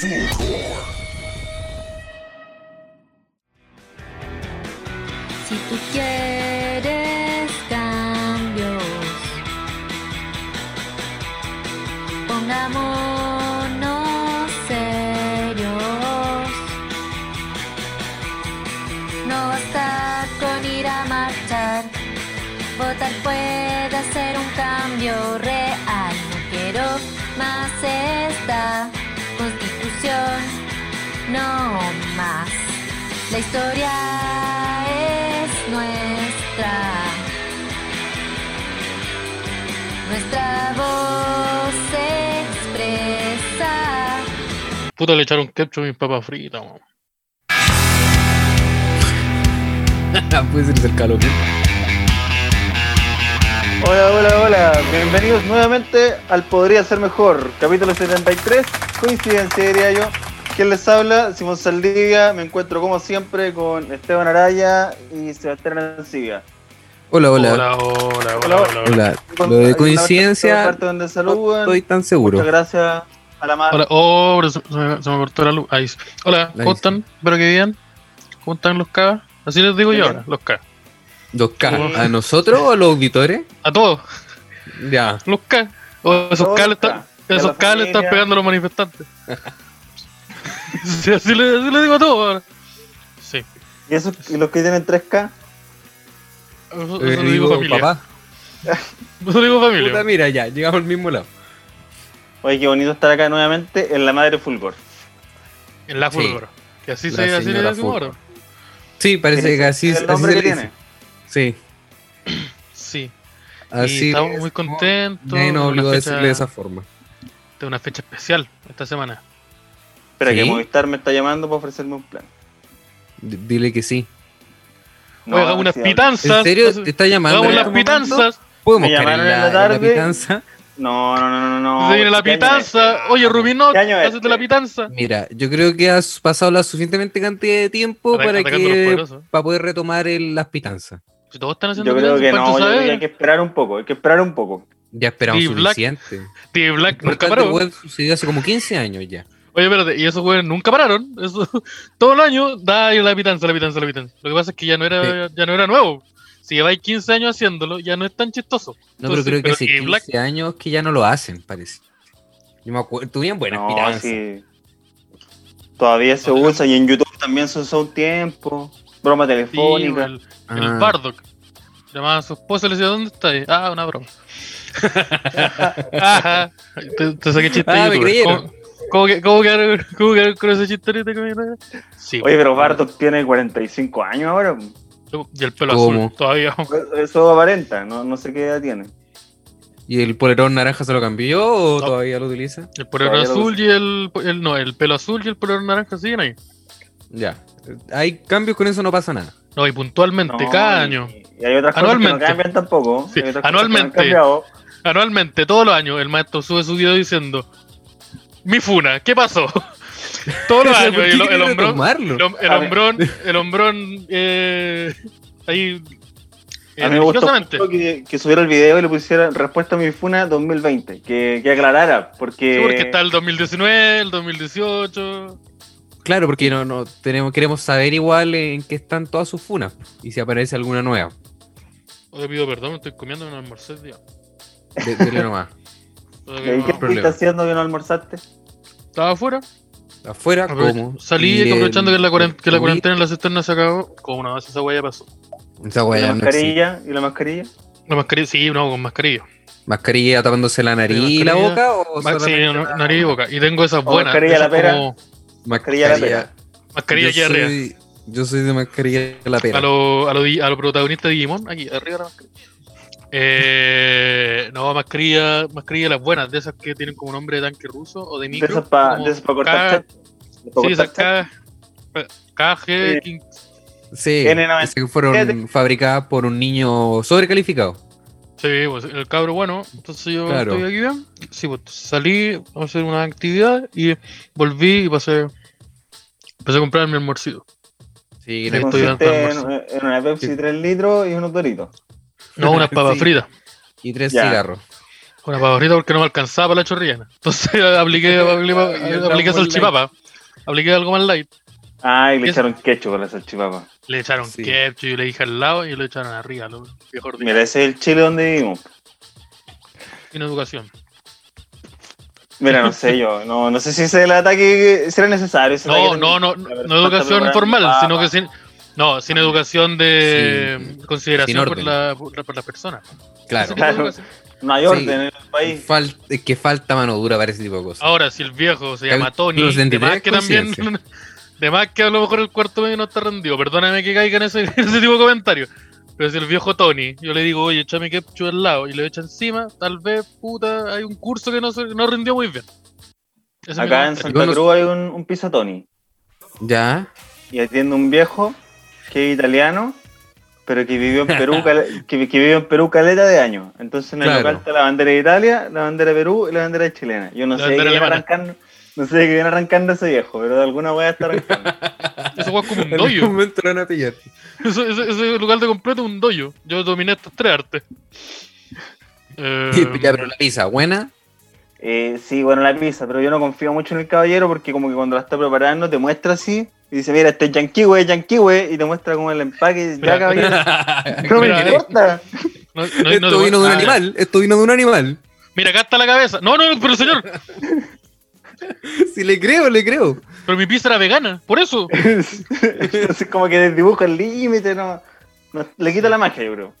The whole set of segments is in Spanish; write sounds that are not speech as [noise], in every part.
Si tú quieres historia es nuestra. Nuestra voz se expresa. Puta, le echaron ketchup a mis papas fritas, weón. Puede ser el calor. Hola, hola, hola. Bienvenidos nuevamente al Podría Ser Mejor, capítulo 73. Coincidencia, diría yo. ¿Quién les habla? Simón Saldivia. Me encuentro como siempre con Esteban Araya y Sebastián Arancibia. Hola, hola. Hola, hola, hola, Hola, hola, hola. Lo de coincidencia, parte donde no saludan. estoy tan seguro. Muchas gracias a la madre. Hola, oh, pero se, se me, se me cortó la luz. Ahí. sí. Hola, ¿cómo están? Espero que bien. ¿Cómo están los K? Así les digo yo ahora, los K. ¿Los K? ¿A nosotros o a los auditores? A todos, Ya. los K. O esos K le están, K. Y a esos la K le están familia. pegando a los manifestantes. [laughs] [laughs] Sí, así, le, así le digo a todos ahora. Sí. ¿Y, esos, y los que tienen 3K? Eso, eso Eh, digo digo, familia. papá. [laughs] Eso digo familia. Puta, mira, ya, llegamos al mismo lado. Oye, qué bonito estar acá nuevamente en la madre Fulgor. En la Sí. Fulgor. Que así, La se, así le ahora. Sí, parece que así, es el así nombre se que le tiene. dice. Sí, Sí. [clears throat] así. y estamos es muy contentos. Nadie nos obligó a decirle de esa forma. de una fecha especial esta semana. Espera, que ¿Sí? Movistar me está llamando para ofrecerme un plan. D- Dile que sí. Oye, hagamos unas pitanzas. ¿En serio? ¿Te está llamando? Hagamos las este pitanzas. ¿Podemos Me llamaron en la, la en la tarde. pitanza? No, no, no, no, no. se viene la ¿qué año pitanza. es? Oye, Rubinot, ¿Qué año es hacete la este? pitanza. Mira, yo creo que has pasado la suficientemente cantidad de tiempo para que para poder retomar el- las pitanzas. Si todos están haciendo Yo creo que pitanzas, no, yo creo que hay que esperar un poco, hay que esperar un poco. Ya esperamos suficiente. Steve Black nunca paró. web sucedió hace como 15 años ya. Oye, espérate, y esos güeyes nunca pararon. Eso, [laughs] todo el año da la pitanza, la pitanza, la pitanza. Lo que pasa es que ya no era, ya no era nuevo. Si lleváis 15 años haciéndolo, ya no es tan chistoso. No, Entonces, pero creo que hace Steve 15 Black- años que ya no lo hacen, parece. Yo me acuerdo, tuvieron buenas No, pitanzas. sí. Todavía se Ojalá. usa y en YouTube también se usó un tiempo. Broma Sí, telefónica. el, el Ah. Bardock. Llamaba a su esposa y le decía, ¿dónde está? ahí?". Ah, una broma. [laughs] Ajá. Te, te saqué chiste Ah, me creyeron. ¿Cómo, cómo que, cómo quedaron- cómo quedaron con ese chiste ahorita que Sí. Oye, pero Bardock tiene 45 años ahora. Y el pelo ¿Cómo? azul todavía. [laughs] Eso aparenta, no, no sé qué edad tiene. ¿Y el polerón naranja se lo cambió o No. todavía lo utiliza? El polerón Todavía azul y el, el. No, el pelo azul y el polerón naranja siguen ahí. Ya. Hay cambios con eso, no pasa nada. No, y puntualmente, No, cada y- año. Y hay otras cosas que no Anualmente. cambian tampoco. Sí, que no anualmente. Anualmente, todos los años, el maestro sube su video diciendo: Mi funa, ¿qué pasó? [laughs] todos los años, ¿Por qué el, el hombrón. El, hombrón, el hombrón, eh, ahí, eh, A mí me gustó religiosamente. mucho que, que subiera el video y le pusiera respuesta a mi funa 2020. Que, que aclarara, porque. Sí, porque está el 2019, el 2018. Claro, porque no, no tenemos, queremos saber igual en qué están todas sus funas y si aparece alguna nueva. Oye, pido perdón, me estoy comiendo un almuerzo día. De- Dele nomás. ¿Y ¿Qué problema. haciendo que no almorzaste? Estaba afuera. Afuera, como. Salí aprovechando que la, cuaren- que la cuarentena en la cisterna se acabó. Como una vez esa huella pasó. Esa ¿Y weá la no mascarilla? ¿Y la mascarilla? La mascarilla, sí, no, con mascarilla. ¿Mascarilla tapándose la nariz y la mascarilla. boca? O sí, la- nariz y boca. Y tengo esas O buenas. mascarilla esas la pera. como Mascarilla la pera. mascarilla yo aquí arriba. soy, yo soy de mascarilla la pera. A los a lo, a lo protagonistas de Digimon, aquí, arriba de la mascarilla. Eh, no, mascarilla, mascarilla las buenas, de esas que tienen como nombre de tanque ruso o de De micro. esas para pa cortar K- chat. De pa Sí, esas KG, Sí. King- Sí, N97. esas que fueron fabricadas por un niño sobrecalificado. Sí, pues el cabro bueno. Entonces yo Claro. estoy aquí bien. Sí, pues salí a hacer una actividad y volví y pasé. Empecé a comprar mi almuercito. Sí, estoy en, en una Pepsi Sí. 3 litros y unos doritos. No, unas [laughs] papas Sí. fritas. y tres Ya. cigarros. Una favorita porque no me alcanzaba para la chorrillana. Entonces [laughs] apliqué, apliqué, [laughs] apliqué salchipapa. Apliqué algo más light. Ah, y le echaron ketchup a la salchipapa. Le echaron Sí. ketchup, yo le dije al lado y lo echaron arriba. Lo mejor. Mira, ese es el Chile donde vivimos. Sin educación. Mira, no sé yo, no, no sé si ese es el ataque que será necesario. ese No, ataque no, no, no, no educación formal, sino papa. que sin, no, sin educación de Sí, consideración por la, por, la, por las personas. Claro. De Claro. No hay Sí. orden en el país. Fal- es que falta mano dura para ese tipo de cosas. Ahora, si el viejo se llama Tony, de 73, más que también, conciencia. [laughs] de más que a lo mejor el cuarto medio no está rendido. Perdóname que caiga en ese, [laughs] en ese tipo de comentarios. Pero si el viejo Tony, yo le digo, oye, échame ketchup al lado y le echa encima, tal vez, puta, hay un curso que no, se, no rindió muy bien. Ese Acá en. Santa no- Cruz hay un, un pizza Tony. Ya. Y atiende un viejo que es italiano, pero que vivió en Perú, [laughs] que, que vivió en Perú caleta de años. Entonces en el Claro. local está la bandera de Italia, la bandera de Perú y la bandera chilena. Yo no La sé qué viene arrancando, no sé de qué viene arrancando ese viejo, pero de alguna wea está arrancando. [laughs] Eso fue como un En algún doyo. momento lo van a pillar. Eso- ese, ese lugar de completo es un doyo. Yo dominé estos tres artes. Eh, Ya, pero la pizza, buena. Eh, sí, bueno, la pizza, pero yo no confío mucho en el caballero porque como que cuando la está preparando te muestra así y dice, mira, este es yanquiwe, yanquiwe, y te muestra como el empaque. Ya, caballero, [laughs] no me mira, importa. no- no- no- esto vino de un ah, animal. Esto vino de un animal. Mira, acá está la cabeza. No, no, pero señor, [laughs] Si le creo, le creo. pero mi pizza era vegana, por eso. [laughs] Entonces como que desdibuja el límite, no, no- le quita la magia, yo creo.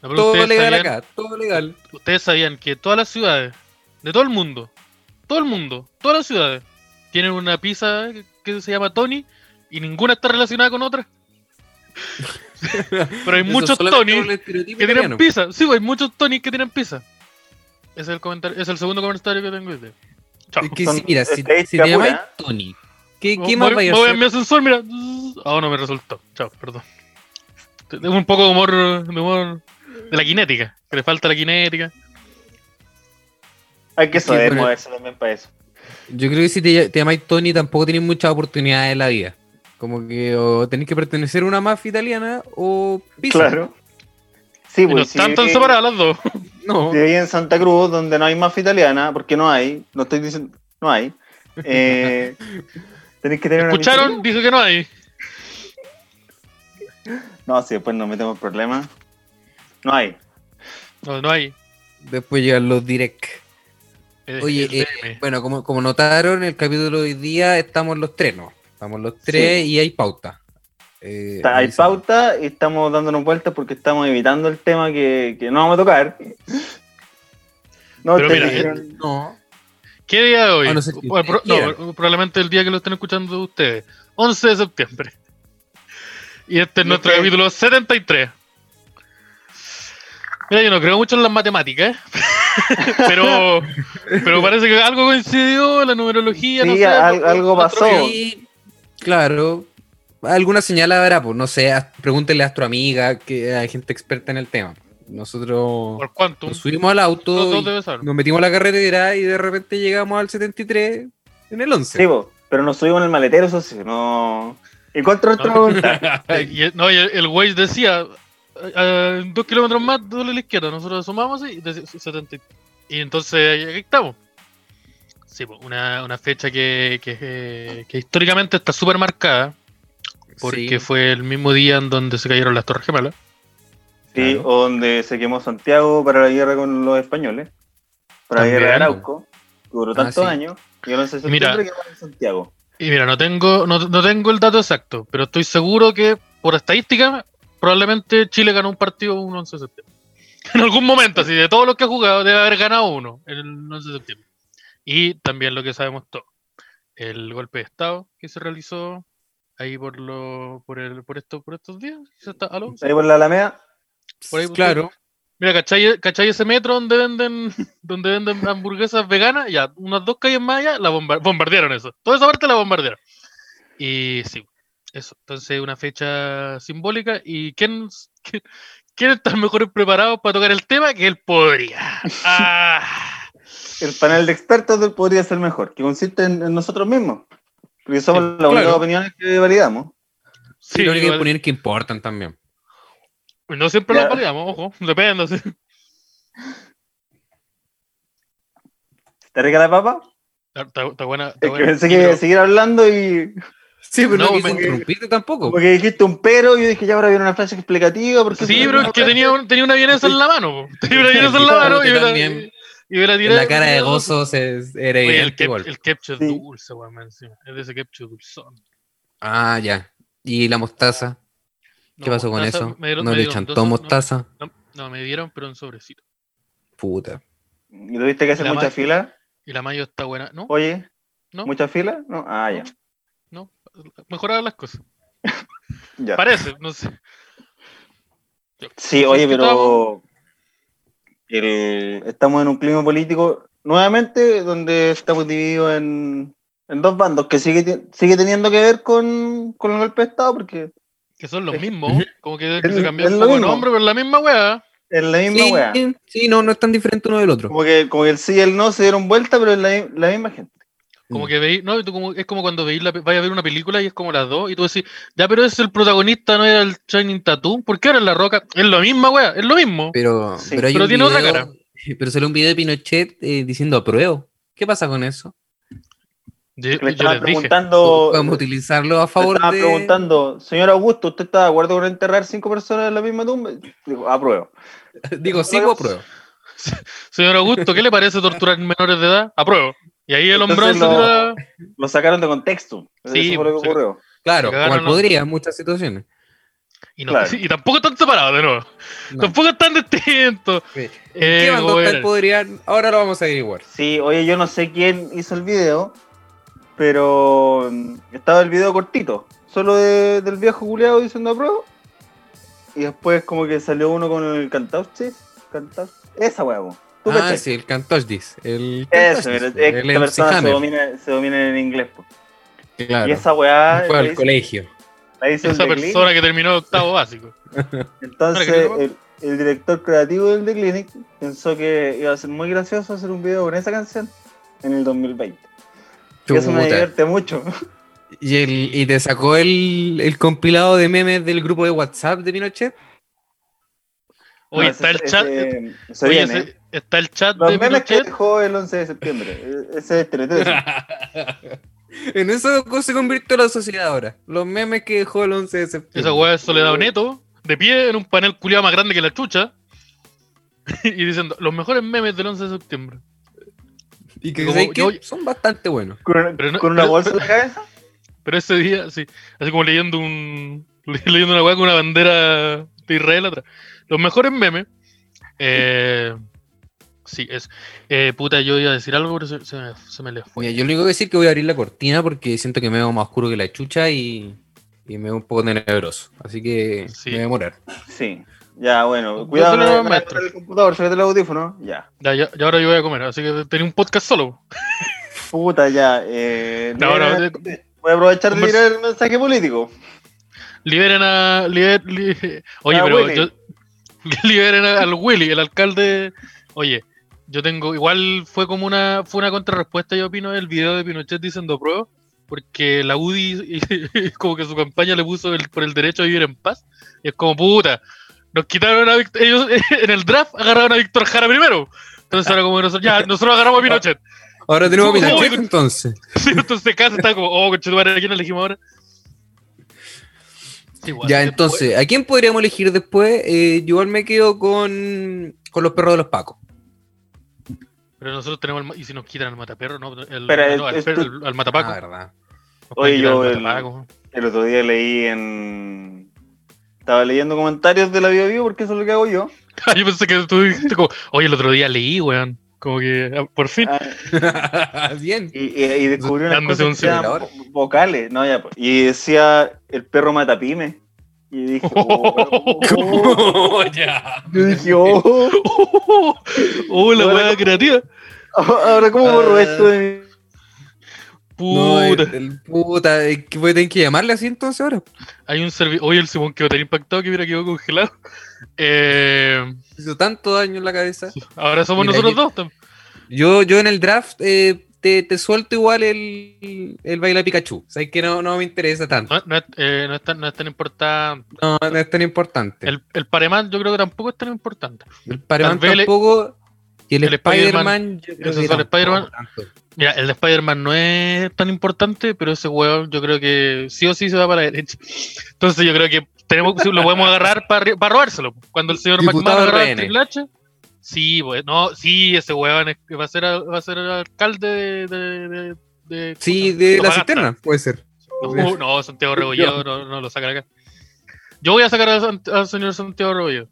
Todo legal sabían- acá, todo legal. Ustedes sabían que todas las ciudades, de todo el mundo, todo el mundo, todas las ciudades, tienen una pizza que se llama Tony y ninguna está relacionada con otra. [laughs] Pero hay muchos Tony que tienen italiano. pizza. Sí, hay muchos Tony que tienen pizza. Ese es el comentario, es el segundo comentario que tengo. Chao. Es que si, mira, si, te llamáis. Tony, ¿qué, Me qué voy- más vaya a me voy a hacer? mi ascensor, mira. Ah, no me resultó. Chao, perdón. Tengo un poco de humor, de humor de la cinética. Que le falta la cinética. Hay que saber bueno, moverse también para eso. Yo creo que si te, te llamáis Tony tampoco tenéis muchas oportunidades en la vida. Como que o tenéis que pertenecer a una mafia italiana o pizza. Claro. Sí, no pues si están tan separadas las dos. [laughs] No. si en Santa Cruz, donde no hay mafia italiana, porque no hay, no estoy diciendo, no hay. Eh, [laughs] tenéis que tener una ¿Escucharon? Dice que no hay. No, si después nos metemos en problemas. No hay. No, no hay. Después llegan los direct. Oye, eh, bueno, como, como notaron, el capítulo de hoy día estamos los tres, ¿no? Estamos los tres y hay pauta. Eh, Está- hay pauta y estamos dándonos vueltas porque estamos evitando el tema que, que no vamos a tocar. No, Pero ustedes mira, dijeron- No. ¿Qué día de hoy? a no pro- no, probablemente el día que lo estén escuchando ustedes. 11 de septiembre. Y este es ¿Y nuestro qué? capítulo 73. Mira, yo no creo mucho en las matemáticas, ¿eh? [laughs] pero, pero parece que algo coincidió, la numerología, no Sí, sé. al- la- algo pasó. Claro. Alguna señal habrá, pues no sé, pregúntenle a tu amiga, que hay gente experta en el tema. Nosotros Por Quantum. nos subimos al auto, y nos metimos a la carretera y de repente llegamos al 73 en el 11. Sí, po, pero nos subimos en el maletero, eso sí, no. Y, [laughs] el- no, y el, el Waze decía, eh, eh, dos kilómetros más, doble a la izquierda. Nosotros sumamos y decía 70. y- Y entonces ahí estamos. Sí, pues, una, una fecha que, que, que históricamente está súper marcada, porque Sí. fue el mismo día en donde se cayeron las Torres Gemelas. Sí, Claro. o donde se quemó Santiago para la guerra con los españoles. Para la guerra de. Arauco, que duró Ah, tantos sí. años. Y el 11 de Mira. septiembre en Santiago. Y mira, no tengo, no, no tengo el dato exacto, pero estoy seguro que por estadística, probablemente Chile ganó un partido un 11 de septiembre. [laughs] En algún momento, así de todos los que ha jugado, debe haber ganado uno el 11 de septiembre. Y también lo que sabemos todos, el golpe de Estado que se realizó ahí por lo, por el, por esto, por estos días. ¿Se está- aló? Ahí por la Alameda. Por ahí, por claro. Mira, ¿cachai, ¿cachai ese metro donde venden, [laughs] donde venden hamburguesas veganas? Ya, unas dos calles más allá, la bomba- bombardearon eso. Toda esa parte la bombardearon. Y sí, eso. Entonces, una fecha simbólica. ¿Y quién, [laughs] quién, quién está mejor preparado para tocar el tema que él podría? [laughs] Ah, El panel de expertos podría ser mejor, que consiste en, en nosotros mismos. Porque somos Sí, las únicas claro. opiniones que validamos. Sí, sí, lo único que poner que importan también. no siempre las validamos, ojo, depende. sí. ¿Está rica la papa? Está, está- buena. está Es que buena. pensé que seguir hablando y Sí, pero no, No, quise porque- interrumpirte tampoco. porque dijiste un pero y yo dije, ya ahora viene una frase explicativa. Porque Sí, pero es que tenía, un- tenía una vienesa en la mano. [laughs] Tenía una vienesa en la mano y me También. Y me la tiré. La cara de gozo se, era Oye, el, igual. el ketchup Sí. dulce, weón, encima. Es de ese ketchup dulzón. Ah, ya. ¿Y la mostaza? ¿Qué No, pasó con mostaza, eso? dieron- ¿No le dieron dos- no, mostaza? No, no, me dieron, pero en sobrecito. Puta. ¿Y tuviste que hacer mucha ma- fila? Y la mayo está buena. ¿No? Oye, ¿No? ¿mucha fila? No, ah, ya. ¿No? Mejorar las cosas. [laughs] ya. Parece, no sé. Sí, oye, ¿Qué pero el- estamos en un clima político nuevamente donde estamos divididos en, en dos bandos que sigue, sigue teniendo que ver con, con el golpe de Estado porque Que son los Es- mismos. Como que, Es- se cambió mismo. nombre, pero es la misma weá. es la misma Sí, wea. sí, no, no es tan diferente uno del otro. Como que, como que el sí y el no se dieron vuelta, pero es la, la misma gente. Como Mm. que veis, no, tú como, es como cuando veis la, vaya a ver una película y es como las dos, y tú decís, ya, pero es el protagonista, no era el Shining Tattoo, ¿por qué ahora es la roca? Es lo mismo, weá, es lo mismo. Pero, Sí, pero, hay pero un tiene otra video- cara. [laughs] Pero salió un video de Pinochet eh, diciendo apruebo. ¿Qué pasa con eso? Yo, Le estaban preguntando, Podemos utilizarlo a favor estaban de... preguntando, señor Augusto, ¿usted está de acuerdo con enterrar cinco personas en la misma tumba? Digo, apruebo. [laughs] Digo, sí apruebo. [laughs] señor Augusto, ¿qué le parece torturar menores de edad? Apruebo. Y ahí el hombrón se tira- Lo sacaron de contexto. Sí, Eso fue lo que ocurrió. Claro, como los- podría en muchas situaciones. y, no- Claro. y tampoco están separados de nuevo. No. Tampoco están distintos. ¿En Eh, qué bando está era. el podrían? Ahora lo vamos a averiguar. Sí, oye, yo no sé quién hizo el video, pero mm, estaba el video cortito, solo de- del viejo culiado diciendo apruebo. Y después como que salió uno con el cantauche, cantauche, esa huevo. ¿Tú Ah, sí, el Cantojdis. El Eso, Cantojdis, pero es que el esta persona se domina, se domina en inglés. po. Claro. Y esa weá Fue al colegio. la hizo Esa The persona que terminó octavo básico. [laughs] Entonces, el, el director creativo del The Clinic pensó que iba a ser muy gracioso hacer un video con esa canción en el 2020. Y eso me divierte mucho. ¿Y, el, y te sacó el, el compilado de memes del grupo de WhatsApp de Pinochet? Hoy No, está ese- el chat. ese- oye, viene. ese- está el chat Los de memes que dejó el 11 de septiembre. E- Ese es [laughs] en eso se convirtió la sociedad ahora. Los memes que dejó el 11 de septiembre. Esa weá es Soledad Neto, de pie en un panel culiado más grande que la chucha. [laughs] y diciendo, los mejores memes del 11 de septiembre. Y que, son bastante buenos. Con, Pero no- con una pero- bolsa en la cabeza. Pero ese día, sí, así como leyendo un. [laughs] leyendo una weá con una bandera de Israel atrás. Los mejores memes. Eh, sí, es. Eh, puta, yo iba a decir algo, pero se, se me, se me le fue. Mira, yo lo único que decir es que voy a abrir la cortina porque siento que me veo más oscuro que la chucha y, y me veo un poco tenebroso. Así que Sí. me voy a demorar. Sí. Ya, bueno. Cuidado, no, no, maestro. el computador, sácate el audífono. Ya. Ya, ya, ya ahora yo voy a comer, así que tenía un podcast solo. Puta, ya. [laughs] Eh, No, no, liberen- de- voy a aprovechar de tirar el mensaje político. Liberen a. liber- li- [laughs] Oye, A pero Willy. yo. [laughs] Liberen a- al Willy, el alcalde. Oye, yo tengo. Igual fue como una. Fue una contrarrespuesta, yo opino, el video de Pinochet diciendo prueba. Porque la UDI, [laughs] como que su campaña le puso el- por el derecho a vivir en paz. Y es como, puta. Nos quitaron a Víctor. Ellos [laughs] en el draft agarraron a Víctor Jara primero. Entonces ahora como que nosotros, ya, nosotros agarramos a Pinochet. Ahora tenemos Uy, Pinochet entonces. Sí, entonces casa está como, oh, conchetumare, ¿a quién elegimos ahora? Igual, Ya, después- entonces, ¿a quién podríamos elegir después? Eh, yo igual me quedo con, con los perros de los pacos. Pero nosotros tenemos el y si nos quitan al mataperro, no, el, Pero no, al, perro, tu- al- matapaco. Ah, verdad. Oye, yo. El otro día leí en. Estaba leyendo comentarios de la Bio Bio porque eso es lo que hago yo. [laughs] yo pensé que tú dijiste como, oye, el otro día leí, weón. Como que, ah, por fin. Ah, [laughs] Bien. y, y, unas Dándose cosas un vocales. No, ya, pues. y decía el perro matapime. Y dije, oh, [laughs] oh. [laughs] ya. Yo dije, oh, Oh, la weá creativa. ahora cómo borro Ah. esto de mi... No, el, Puta. el puta, voy a tener que llamarle así entonces ahora. Hay un servidor. Oye, el Simón quedó tan impactado que hubiera quedado congelado. Eh, Hizo tanto daño en la cabeza. ahora somos Mira, nosotros yo- dos. Yo, yo en el draft eh, te, te suelto igual el, el baile Pikachu. Sabes que no, no me interesa tanto. No, no es, eh, no es tan, no es tan importante. No, no es tan importante. El, El, el Paremán yo creo que tampoco es tan importante. Pareman vez le- tampoco. Y el, El Spider-Man, es el. Mira, el de Spider-Man no es tan importante, pero ese weón yo creo que sí o sí se va para la derecha. Entonces yo creo que tenemos, lo podemos agarrar para, para robárselo. Cuando el señor McMahon agarra el Triple H, sí, pues, no, sí, ese weón es- va a ser, va a ser alcalde de... de, de- de- Sí, ¿cómo se de la cisterna, puede ser. No, no, Santiago Rebolledo no, no lo sacan acá. Yo voy a sacar al señor Santiago Rebolledo.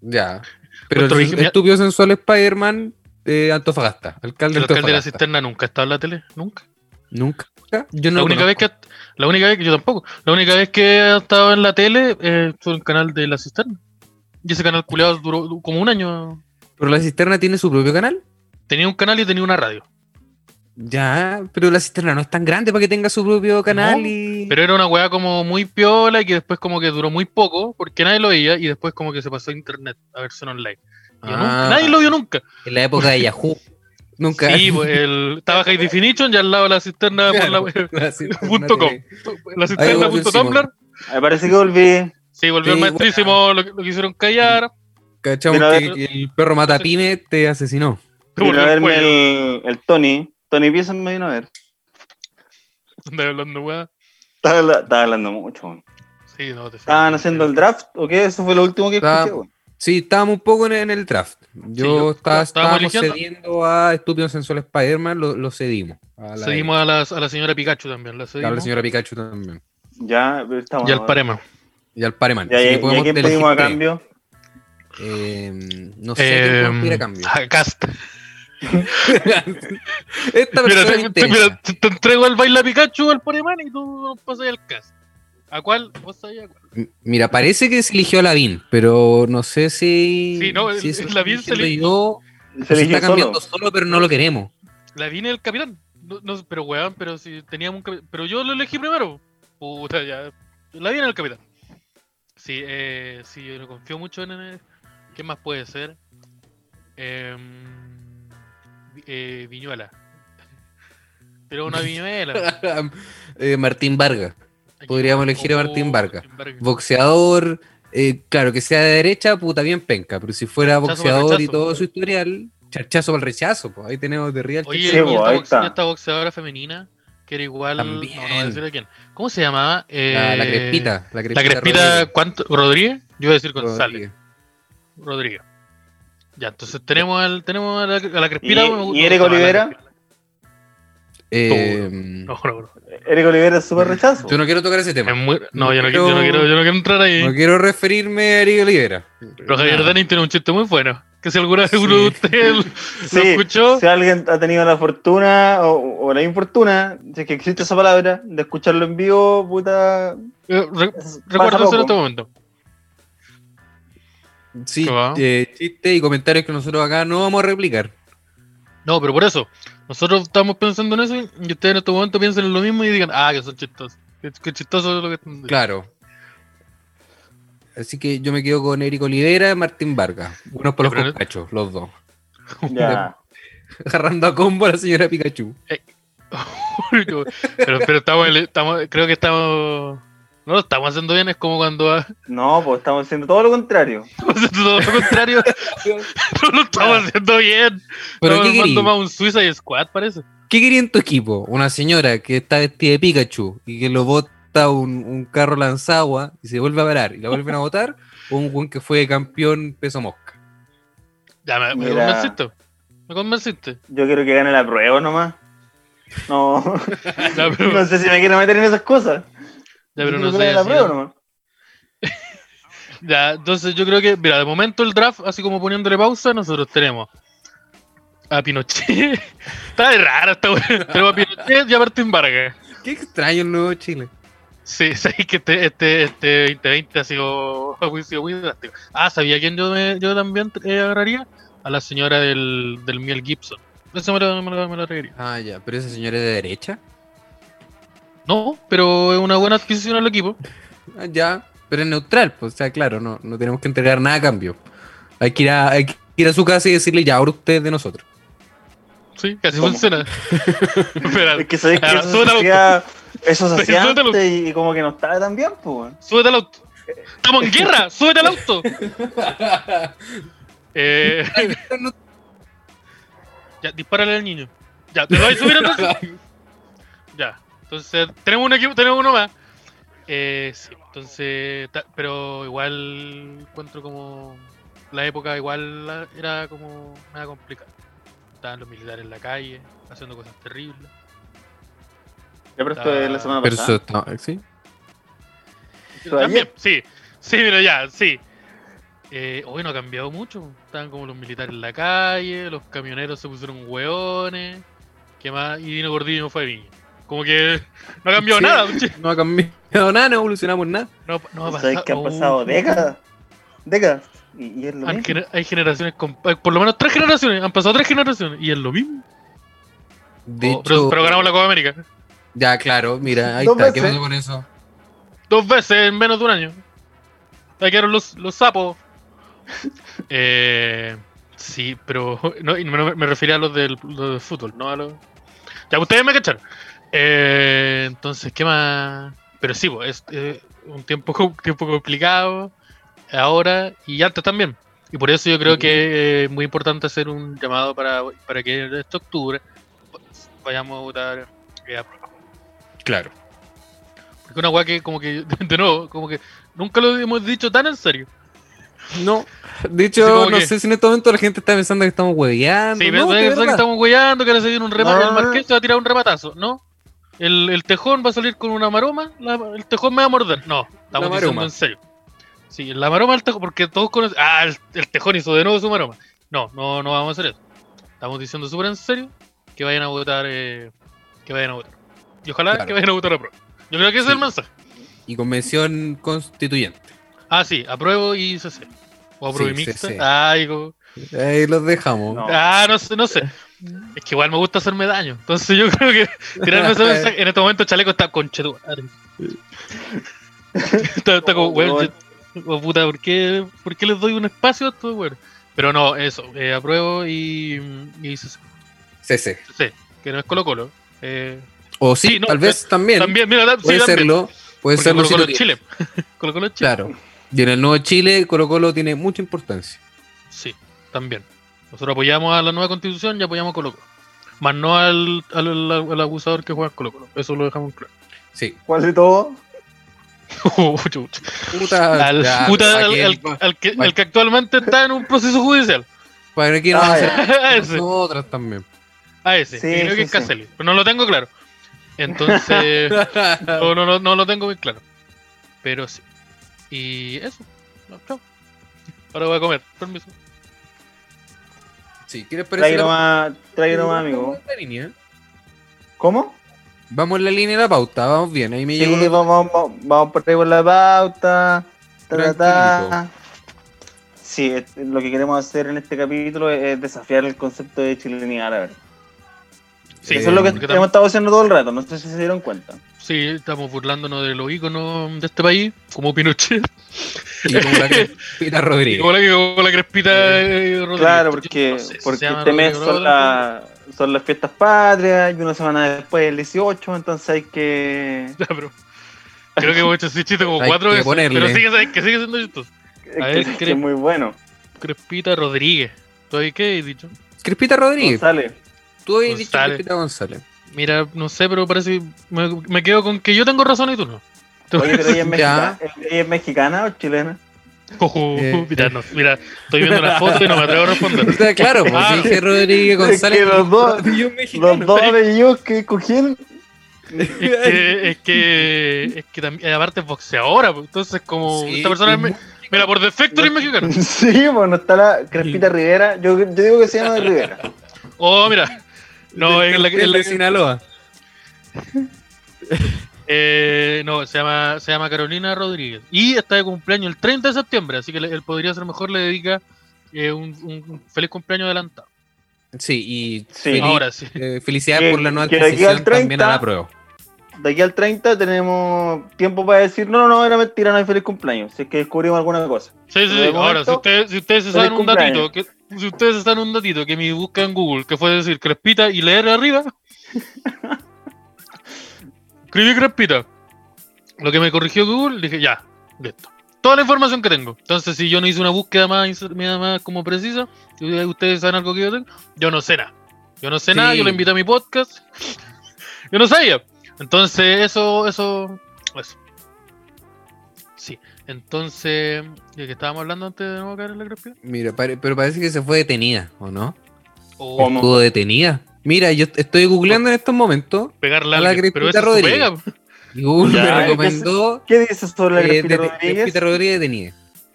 Ya. Pero el mira- estúpido sensual Spider-Man de Antofagasta. Alcalde de El alcalde de la cisterna nunca está en la tele, nunca. Nunca. Yo no la única vez conozco. que la única vez que yo tampoco la única vez que he estado en la tele eh, fue el canal de la cisterna y ese canal culiado duró du- como un año Pero la cisterna tiene su propio canal. tenía un canal y tenía una radio Ya, pero la cisterna no es tan grande para que tenga su propio canal No, y. pero era una weá como muy piola y que después como que duró muy poco porque nadie lo veía y después como que se pasó a internet a versión online Ah. nunca- nadie lo vio nunca En la época de Yahoo. Nunca. sí pues, el, estaba High Definition y al lado la cisterna por la, La cisterna [laughs] punto com. TV. la Ahí cisterna volvió punto Simón. Tumblr Me parece que volví. sí volvió Sí, el maestrísimo lo, lo quisieron callar Cachamos que el perro mata pyme te asesinó. Vino a el verme el, el Tony. Tony Pieza me vino a ver. Andaba hablando weá Estaba, habla- estaba hablando mucho. weón. sí no te ¿Estaban haciendo el draft o qué? Eso fue lo último que Estaba- escuché. weón. Sí, estábamos un poco en, en el draft. Yo, yo- estaba, estábamos cediendo a Estúpido Sensual Spider-Man, lo, lo cedimos. A la, Seguimos a la, a la señora Pikachu también, la a la señora Pikachu también. Ya, pero estamos. y al Parema. Y al Pareman. Ya, podemos quién pedimos a cambio? Eh, no sé qué podemos pedir a cambio. a Cast. [laughs] Esta Mira, persona te, mira, te- entrego al baila Pikachu al Pareman y tú pasas al Cast. ¿A cuál? ¿Vos sabías a cuál? Mira, parece que se eligió a Lavín, pero no sé si. Sí, no, si el- Lavín se eligió. Se se eligió está cambiando solo, pero no lo queremos. La vine el capitán. No, no, pero weón, pero si teníamos un capitán. Pero yo lo elegí primero. Puta, ya. La vine el capitán. Sí, eh, sí, yo no confío mucho en. el- ¿Qué más puede ser? Em, eh, Viñuela. [laughs] Pero una [laughs] viñuela. Eh, Martín Vargas, Podríamos elegir a Martín Vargas. Boxeador. eh, claro, que sea de derecha, puta bien penca. Pero si fuera boxeador y todo su historial, charchazo para el rechazo. Pues ahí tenemos de real. Oye, Sí, y bo, esta, ahí boxe- está. esta boxeadora femenina, que era igual. También. No, no voy a decir a quién. ¿Cómo se llamaba? la, la Eh, crespita. La crespita, La crespita, Rodríguez. ¿cuánto? ¿Rodríguez? Yo iba a decir González. Rodríguez. Rodríguez. Ya, entonces tenemos, al, tenemos a, la, a la ¿Y, gusta- y Eric la Olivera? Eh, No, no, no. Eric Olivera es súper rechazo. yo no quiero tocar ese Es tema. muy- no, yo no, quiero, yo, no quiero, yo no quiero entrar ahí. No quiero referirme a Eric Olivera. Pero Javier tiene un chiste muy bueno. Que si alguna vez Sí. uno de ustedes lo [laughs] Sí, escuchó, si alguien ha tenido la fortuna o, o la infortuna, si es que existe esa palabra, de escucharlo en vivo, puta. eh, re- recuérdalo en este momento. Sí, eh, chistes y comentarios que nosotros acá no vamos a replicar. No, pero por eso. Nosotros estamos pensando en eso y ustedes en este momento piensen en lo mismo y digan, ah, que son chistosos. Qué, qué chistoso es lo que están diciendo. Claro. Así que yo me quedo con Eric Olivera y Martín Vargas. Unos por los cachos, los dos. Ya. Agarrando a combo a la señora Pikachu. [laughs] pero, pero estamos, estamos, creo que estamos. No lo estamos haciendo bien, es como cuando ah, [laughs] No, pues estamos haciendo todo lo contrario. [laughs] estamos haciendo todo lo contrario. [laughs] no lo estamos haciendo bien. ¿Pero estamos qué más un Suicide Squad, parece. ¿Qué quería en tu equipo? ¿Una señora que está vestida de Pikachu y que lo bota un, un carro lanzagua y se vuelve a parar y la vuelven a botar? ¿O un buen que fue campeón peso mosca? Ya, me, convenciste. Me convenciste. Yo quiero que gane la prueba nomás. No, pero, no sé si me quiero meter en esas cosas. Ya, pero no sé. [laughs] Ya, entonces yo creo que, mira, de momento el draft, así como poniéndole pausa, nosotros tenemos a Pinochet. [laughs] Está de raro esta wea. [laughs] Tenemos a Pinochet y a Martín Vargas. Qué extraño el nuevo Chile. Sí, sí, que este, este, este 2020 ha sido, ha sido muy drástico. Ah, ¿sabía quién yo, me- yo también eh, agarraría? A la señora del, del Miel Gibson. Eso me lo, me lo, me lo. Ah, ya, pero esa señora es de derecha. No, pero es una buena adquisición al equipo. Ah, ya, pero es neutral, pues, o sea, claro, no, no tenemos que entregar nada a cambio. Hay que ir a, hay que ir a su casa y decirle, ya, ahora usted es de nosotros. Sí, casi ¿Cómo? funciona. [laughs] Espera, Es que eso se [laughs] hacía, eso se hacía antes y como que no estaba tan bien, pues. súbete al auto. Estamos en guerra, [laughs] súbete al auto. Eh, Ya, dispárale al niño. Ya, ¿te lo vais a subir entonces? Ya. Entonces, tenemos un equipo, tenemos uno más. Eh, sí, entonces, ta- pero igual encuentro como la época igual la- era como nada complicada. Estaban los militares en la calle, haciendo cosas terribles. Ya, pero esto es la semana Pero pasada. eso está, ¿sí? ¿Esto También, sí, sí, mira, ya, sí. Eh, hoy no ha cambiado mucho. Estaban como los militares en la calle, los camioneros se pusieron hueones. ¿Qué más? Y Dino Gordillo fue a Viña. Como que no ha cambiado Sí. nada. che. No ha cambiado nada, no evolucionamos nada. No, no ha ¿Sabes pasado. que han pasado décadas? Décadas. Y, y es lo mismo. gener- hay generaciones, con- hay por lo menos tres generaciones. Han pasado tres generaciones y es lo mismo. De Oh, hecho, pero, pero ganamos la Copa América. ya, claro, mira, ahí está. ¿Qué veces. pasó con eso? Dos veces en menos de un año. Ahí quedaron los, los sapos. [laughs] eh, sí, pero [laughs] no, y me, me refería a los del, los del fútbol, no a los. Ya, ustedes me cacharon. Eh, entonces, ¿qué más? Pero sí, pues, es eh, un tiempo, tiempo complicado ahora y antes también. Y por eso yo creo que es muy importante hacer un llamado para, para que este octubre vayamos a votar eh, a prueba. Claro. Porque una weá que como que, [laughs] de nuevo, como que nunca lo hemos dicho tan en serio. No, de hecho, no que- sé si en este momento la gente está pensando que estamos hueveando. Sí, no, que, estamos weyando, que ahora se viene un remate. No. El marqués se va a tirar un rematazo, ¿no? El, el tejón va a salir con una maroma, la- el tejón me va a morder. No, estamos La diciendo en serio. Sí, la maroma del tejón, porque todos conocen. Ah, el, el tejón hizo de nuevo su maroma. No, no, no vamos a hacer eso. Estamos diciendo súper en serio que vayan a votar. eh, que vayan a votar. Y ojalá Claro. que vayan a votar a prueba. Yo creo que ese es el mensaje. Y convención constituyente. Ah, sí, apruebo y CC. O apruebo y mixta. CC. Ay, como- Ahí los dejamos. No. Ah, no sé, no sé. Es que igual me gusta hacerme daño. Entonces yo [laughs] creo que tirarme ese [laughs] mensaje. En este momento Chaleco está conchetu. [laughs] está, está como, Oh, weón. oh, puta, ¿por qué, ¿por qué les doy un espacio a estos weón? Pero no, eso, eh, apruebo y. y CC, CC. CC, que no es Colo Colo. Eh, O sí, Sí, no, tal vez también. también, mira, sí, Puede también. serlo. Puede Porque serlo Colo si Colo lo es tiene. Chile. Colo Colo es Chile. Claro. Y en el nuevo Chile, Colo Colo tiene mucha importancia. Sí, también. Nosotros apoyamos a la nueva constitución y apoyamos a Colo Colo. Más no al, al, al abusador que juega Colo Colo. Eso lo dejamos claro. Sí. ¿Cuál de todo? [laughs] Oh. Puta, al, ya, puta, ¿para al, qué- al- pa- al que, que actualmente está en un proceso judicial. ¿Para qué no Ah, a [laughs] ese, también? a ese. Sí, creo sí, que es sí. Caselli, pero no lo tengo claro. Entonces, [laughs] no, no, no, no lo tengo muy claro. Pero sí. Y eso. No, chao. Ahora voy a comer. Permiso. Sí, ¿qué les Trae nomás, trae nomás, amigo. Línea. ¿Cómo? Vamos en la línea de la pauta, vamos bien. Ahí me Sí, llegó. vamos, vamos, vamos por ahí por la pauta. ta, ta. Sí, lo que queremos hacer en este capítulo es desafiar el concepto de chilenidad, la verdad. Sí, Eso es lo que hemos estado haciendo todo el rato, no sé si se dieron cuenta. Sí, estamos burlándonos de los íconos de este país, como Pinochet, Y como la que Pita [laughs] y Rodríguez. como la, como la crespita eh, Rodríguez. Claro, porque, no sé si porque este mes son, la- son las fiestas patrias y una semana después el 18, entonces hay que... [laughs] Ya, pero creo que hemos hecho ese chiste como Hay cuatro que veces, ponerle. pero sigue, que sigue siendo chistoso. A ver, que, ¿qué- que es muy bueno. Crespita Rodríguez. ¿Tú ahí qué has dicho? Crispita Rodríguez. González. Tú habías dicho González. Mira, no sé, pero parece que me, me quedo con que yo tengo razón y tú no. Oye, pero ella es, [laughs] mexicana, ¿ella es mexicana o chilena? Eh. mira, no, mira, estoy viendo la foto y no me atrevo a responder. [laughs] Claro, porque Ah. dije Rodríguez Es González. que [laughs] los dos-. Los dos apellidos que escogieron. Es que, es que, es que también, aparte es boxeadora, pues, entonces como Sí, esta persona es, me- mira, por defecto eres mexicano. Sí, bueno, está la Crespita Rivera. Yo, yo digo que se llama de Rivera. Oh, mira, no, es la, de Sinaloa. eh, no, se llama, se llama Carolina Rodríguez y está de cumpleaños el 30 de septiembre, así que le- él podría ser mejor le dedica eh, un, feliz cumpleaños adelantado. Sí, y Sí. feliz- Ahora sí. eh, felicidades Que- por la nueva que de aquí al adquisición también 30 a la prueba. De aquí al 30 tenemos tiempo para decir, no, no, no, era mentira, no hay feliz cumpleaños. Si es que descubrimos alguna cosa. Sí, sí, sí. Ahora, si ustedes, si ustedes se saben un datito, que, si ustedes saben un datito que mi busca en Google, que fue decir Crespita y leer arriba, [laughs] escribí Crespita. Lo que me corrigió Google, dije ya, listo. Toda la información que tengo. Entonces, si yo no hice una búsqueda más, más como precisa, si ustedes saben algo que yo tengo, yo no sé nada. Yo no sé nada, yo lo invité a mi podcast. [laughs] yo no sabía. Entonces, eso, eso, eso. Sí, entonces, ¿de qué estábamos hablando antes de no caer en la crespida? Mira, pare- pero parece que se fue detenida, ¿o no? O ¿Cómo? Estuvo detenida. Mira, yo estoy googleando en estos momentos pegarla A la Crespita Rodríguez. pega. y Google Ya, me recomendó ¿Qué dices sobre la eh, Crespita de- Rodríguez? Crespita Rodríguez detenida.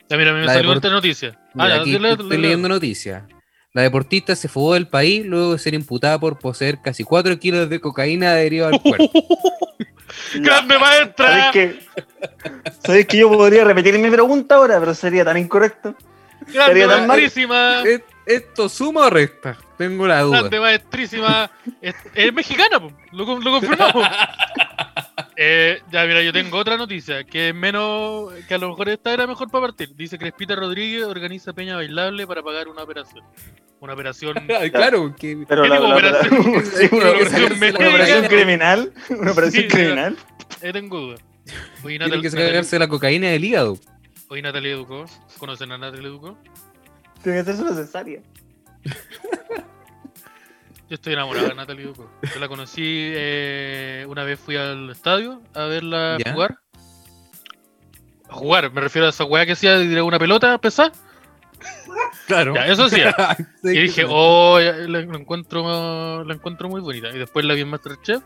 Ya, mira, me La salió esta noticia. Ah, Mira, ya, aquí dile- estoy dile- leyendo noticias. La deportista se fugó del país luego de ser imputada por poseer casi 4 kilos de cocaína adherido al cuerpo. [laughs] ¡Grande maestra! ¿Sabes que, ¿Sabes que yo podría repetir mi pregunta ahora, pero sería tan incorrecto? ¡Grande Sería tan maestrísima! ¿Es- ¿Esto suma o resta? Tengo la duda. Grande maestrísima. Es, es mexicana, po. Lo, lo confirmamos. [laughs] Eh, ya, mira, yo tengo otra noticia que es menos. que a lo mejor esta era mejor para partir. Dice Crespita Rodríguez organiza peña bailable para pagar una operación. Una operación. [laughs] Claro, [laughs] que Pero ¿Qué la, tipo la- de la- operación? sí, una, Una operación, una [laughs] criminal. Una operación Sí, criminal. Eh, tengo duda. Oye, tiene Natal- que Natalie, sacarse la cocaína del hígado. oye, Natalia Educó. ¿Conocen a Natalia Educó? Tiene que hacerse necesaria. Yo estoy enamorado de Natalia Duco. Yo la conocí eh, una vez fui al estadio a verla ¿Ya? jugar. A jugar, me refiero a esa weá que hacía de una pelota pesada. Claro. Ya, eso sí. [laughs] Sí, Y dije, oh, ya, la, la encuentro, la encuentro muy bonita. Y después la vi en Masterchef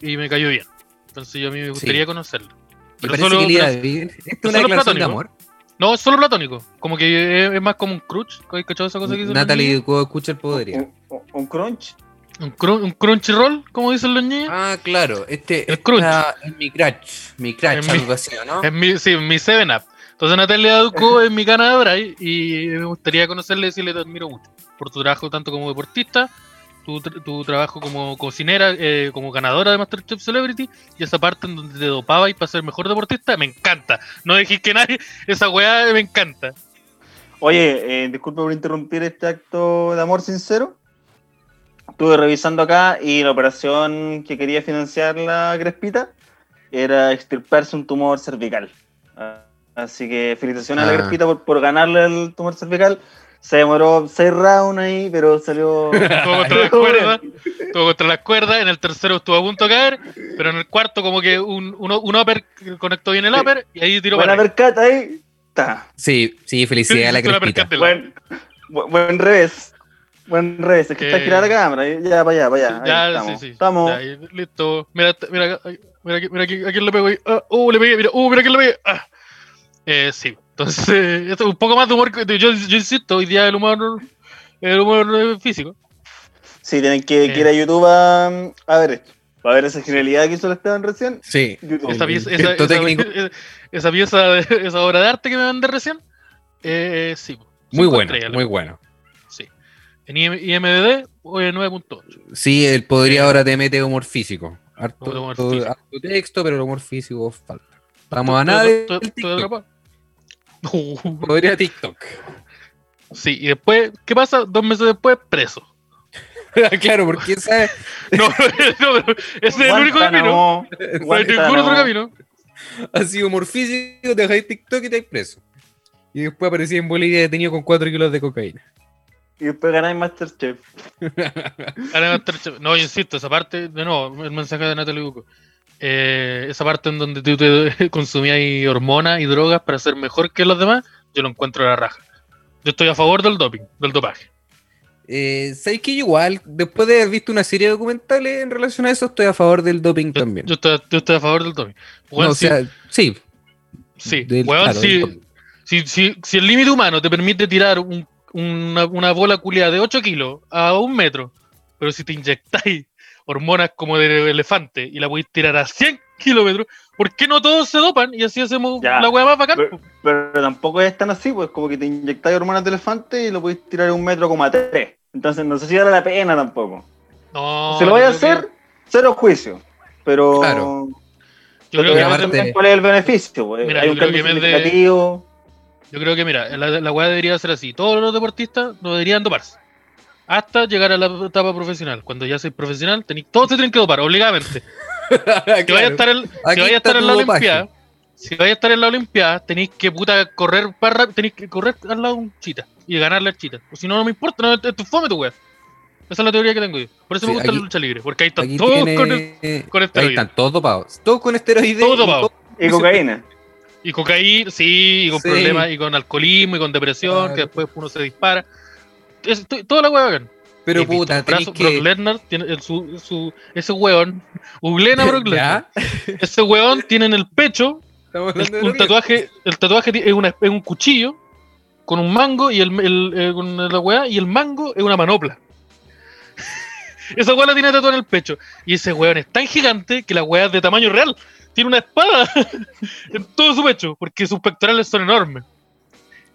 y me cayó bien. Entonces yo a mí me gustaría Sí. conocerla. Pero solo- que pero-. Esto es pero una solo declaración de platónico. amor. No, es solo platónico. Como que es, es más como un crunch. ¿Has cachado esa cosa que Natalie? Ducó escucha el podría. Un, un- un crunch. Un, crun- un crunchyroll, como dicen los niños. Ah, claro. Este El crunch. es mi crutch. Mi mi- algo así, ¿no? Es mi, sí, mi 7-Up. Entonces Natalia Ducó [laughs] es mi Bray y me gustaría conocerle y decirle te admiro mucho por tu trabajo tanto como deportista, tu, tu trabajo como cocinera, eh, como ganadora de Masterchef Celebrity y esa parte en donde te dopaba y para ser mejor deportista, me encanta. No dejís que nadie, esa weá me encanta. Oye, eh, disculpe por interrumpir este acto de amor sincero. Estuve revisando acá y la operación que quería financiar la Crespita era extirparse un tumor cervical. Ah, Así que felicitaciones a la Ah. Crespita por, por ganarle el tumor cervical. Se demoró seis rounds ahí, pero salió. [laughs] Estuvo contra las cuerdas, estuvo contra las cuerdas, en el tercero estuvo a punto de caer, pero en el cuarto como que un, un, un upper conectó bien el upper y ahí tiró Buena para arriba. percata ahí. Está. Sí, sí, felicidades a la crespita. Buen, bu- buen revés. Buen revés. Es que está Eh, girada la cámara. Ya, para allá, para allá. Ahí Ya, estamos. sí, sí. Estamos. Ya, ahí, listo. Mira, mira, mira, aquí, mira aquí, a quién le pego ahí. Ah, uh, le pegué, mira, uh, mira quién le pegué. Ah. Eh, sí, entonces, [laughs] esto es un poco más de humor. que- Yo, yo insisto, hoy día el humor, el humor eh, físico. Sí, tienen que, Eh. que ir a YouTube a, a ver esto. A ver esa genialidad que hizo el Esteban recién. Sí. YouTube. Esa pieza, esa, esa, técnico. [laughs] esa- esa pieza, de- [laughs] esa obra de arte que me mandé recién, eh, sí. Muy estrellas, muy loco. En IM- IMDB, hoy 9.8. Sí, el podría ahora te mete humor físico. Harto, Humor todo- físico. harto texto, pero el humor físico falta. Estamos a nada TikTok. [laughs] Podría TikTok. Sí, y después, ¿qué pasa? Dos meses después, preso. [laughs] claro, porque esa [laughs] No, no, pero ese es el único camino. No hay ningún otro camino. humor físico, te dejáis TikTok y te has preso. Y después aparecí en Bolivia detenido con 4 kilos de cocaína. Y después ganáis Masterchef. [laughs] A estar- No, yo insisto, esa parte, de nuevo, el mensaje de Natalie Buco. Eh, esa parte en donde tú te [laughs] consumías hormonas y drogas para ser mejor que los demás, yo lo encuentro a la raja. Yo estoy a favor del doping, del dopaje. Eh, ¿Sabes que igual, después de haber visto una serie de documentales en relación a eso, estoy a favor del doping Yo, también? yo estoy, yo estoy a favor del doping. No, o sea, sí. sí, del- claro, doping. Si, si, si el límite humano te permite tirar un- una, una bola culiada de 8 kilos a un metro, pero si te inyectáis hormonas como de elefante y la podéis tirar a 100 kilómetros, ¿por qué no todos se dopan y así hacemos Ya. la weá más bacán? Pero, pero tampoco es tan así, pues como que te inyectáis hormonas de elefante y lo podéis tirar a un metro coma tres. Entonces no sé si vale la pena tampoco. No, si lo voy a hacer, cero juicio. Pero Claro. que- yo creo Y que, aparte- cuál es el beneficio. pues. Mira, Hay un cambio que de-. Yo creo que, mira, la, la weá debería ser así. Todos los deportistas no deberían doparse. Hasta llegar a la etapa profesional. Cuando ya sois profesional, tenéis- todos se tienen que dopar, obligadamente. [laughs] Si vaya a estar en, si Aquí vaya a está estar en tu la dopaje. Olimpiada, si vaya a estar en la Olimpiada, tenéis que puta correr para tenéis que correr al lado de un chita y ganarle al chita. O si no, no me importa, no, es tu fome tu wea. Esa es la teoría que tengo yo. Por eso me gusta aquí- la lucha libre, porque ahí están todos tiene- con, el- con Ahí esteroides. están todos dopados. Todos con esteroides. Todo y dopado. todo- Y cocaína. Y cocaína, sí, y con Sí. problemas, y con alcoholismo, y con depresión, Claro. que después uno se dispara. Es- toda la hueá. Pero ¿Has visto puta, brazo? tenés Brock que. Lesnar tiene el- su, su, ese weón, googleen a Brock [laughs] Lesnar. Ese weón tiene en el pecho el- un tatuaje, el tatuaje es, una- es un cuchillo con un mango y el, el- eh, con la weá, y el mango es una manopla. [laughs] Esa weá la tiene tatuada en el pecho. Y ese weón es tan gigante que la weá es de tamaño real. Tiene una espada [laughs] en todo su pecho, porque sus pectorales son enormes.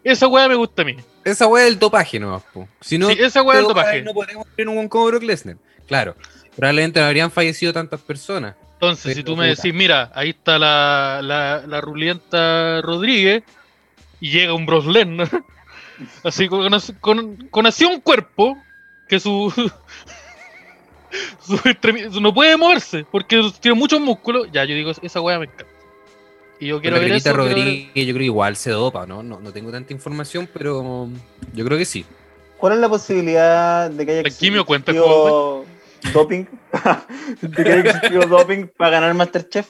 Esa weá me gusta a mí. Esa weá es el dopaje nomás, po. Si no, sí, esa weá es el dopaje. no podemos tener un buen como Brock Lesnar. Claro. Probablemente no habrían fallecido tantas personas. Entonces, si tú me decís, mira, ahí está la, la, la rulienta Rodríguez y llega un Bros Lesnar, [laughs] así con, con, con así un cuerpo que su, [laughs] no puede moverse porque tiene muchos músculos, ya yo digo, esa weá me encanta. Y yo quiero la ver eso. quiero Rodríguez, yo creo que igual se dopa, ¿no? ¿no? No tengo tanta información, pero yo creo que sí. ¿Cuál es la posibilidad de que haya ¿La quimio cuenta existido doping? [laughs] de que haya existido doping para ganar Masterchef.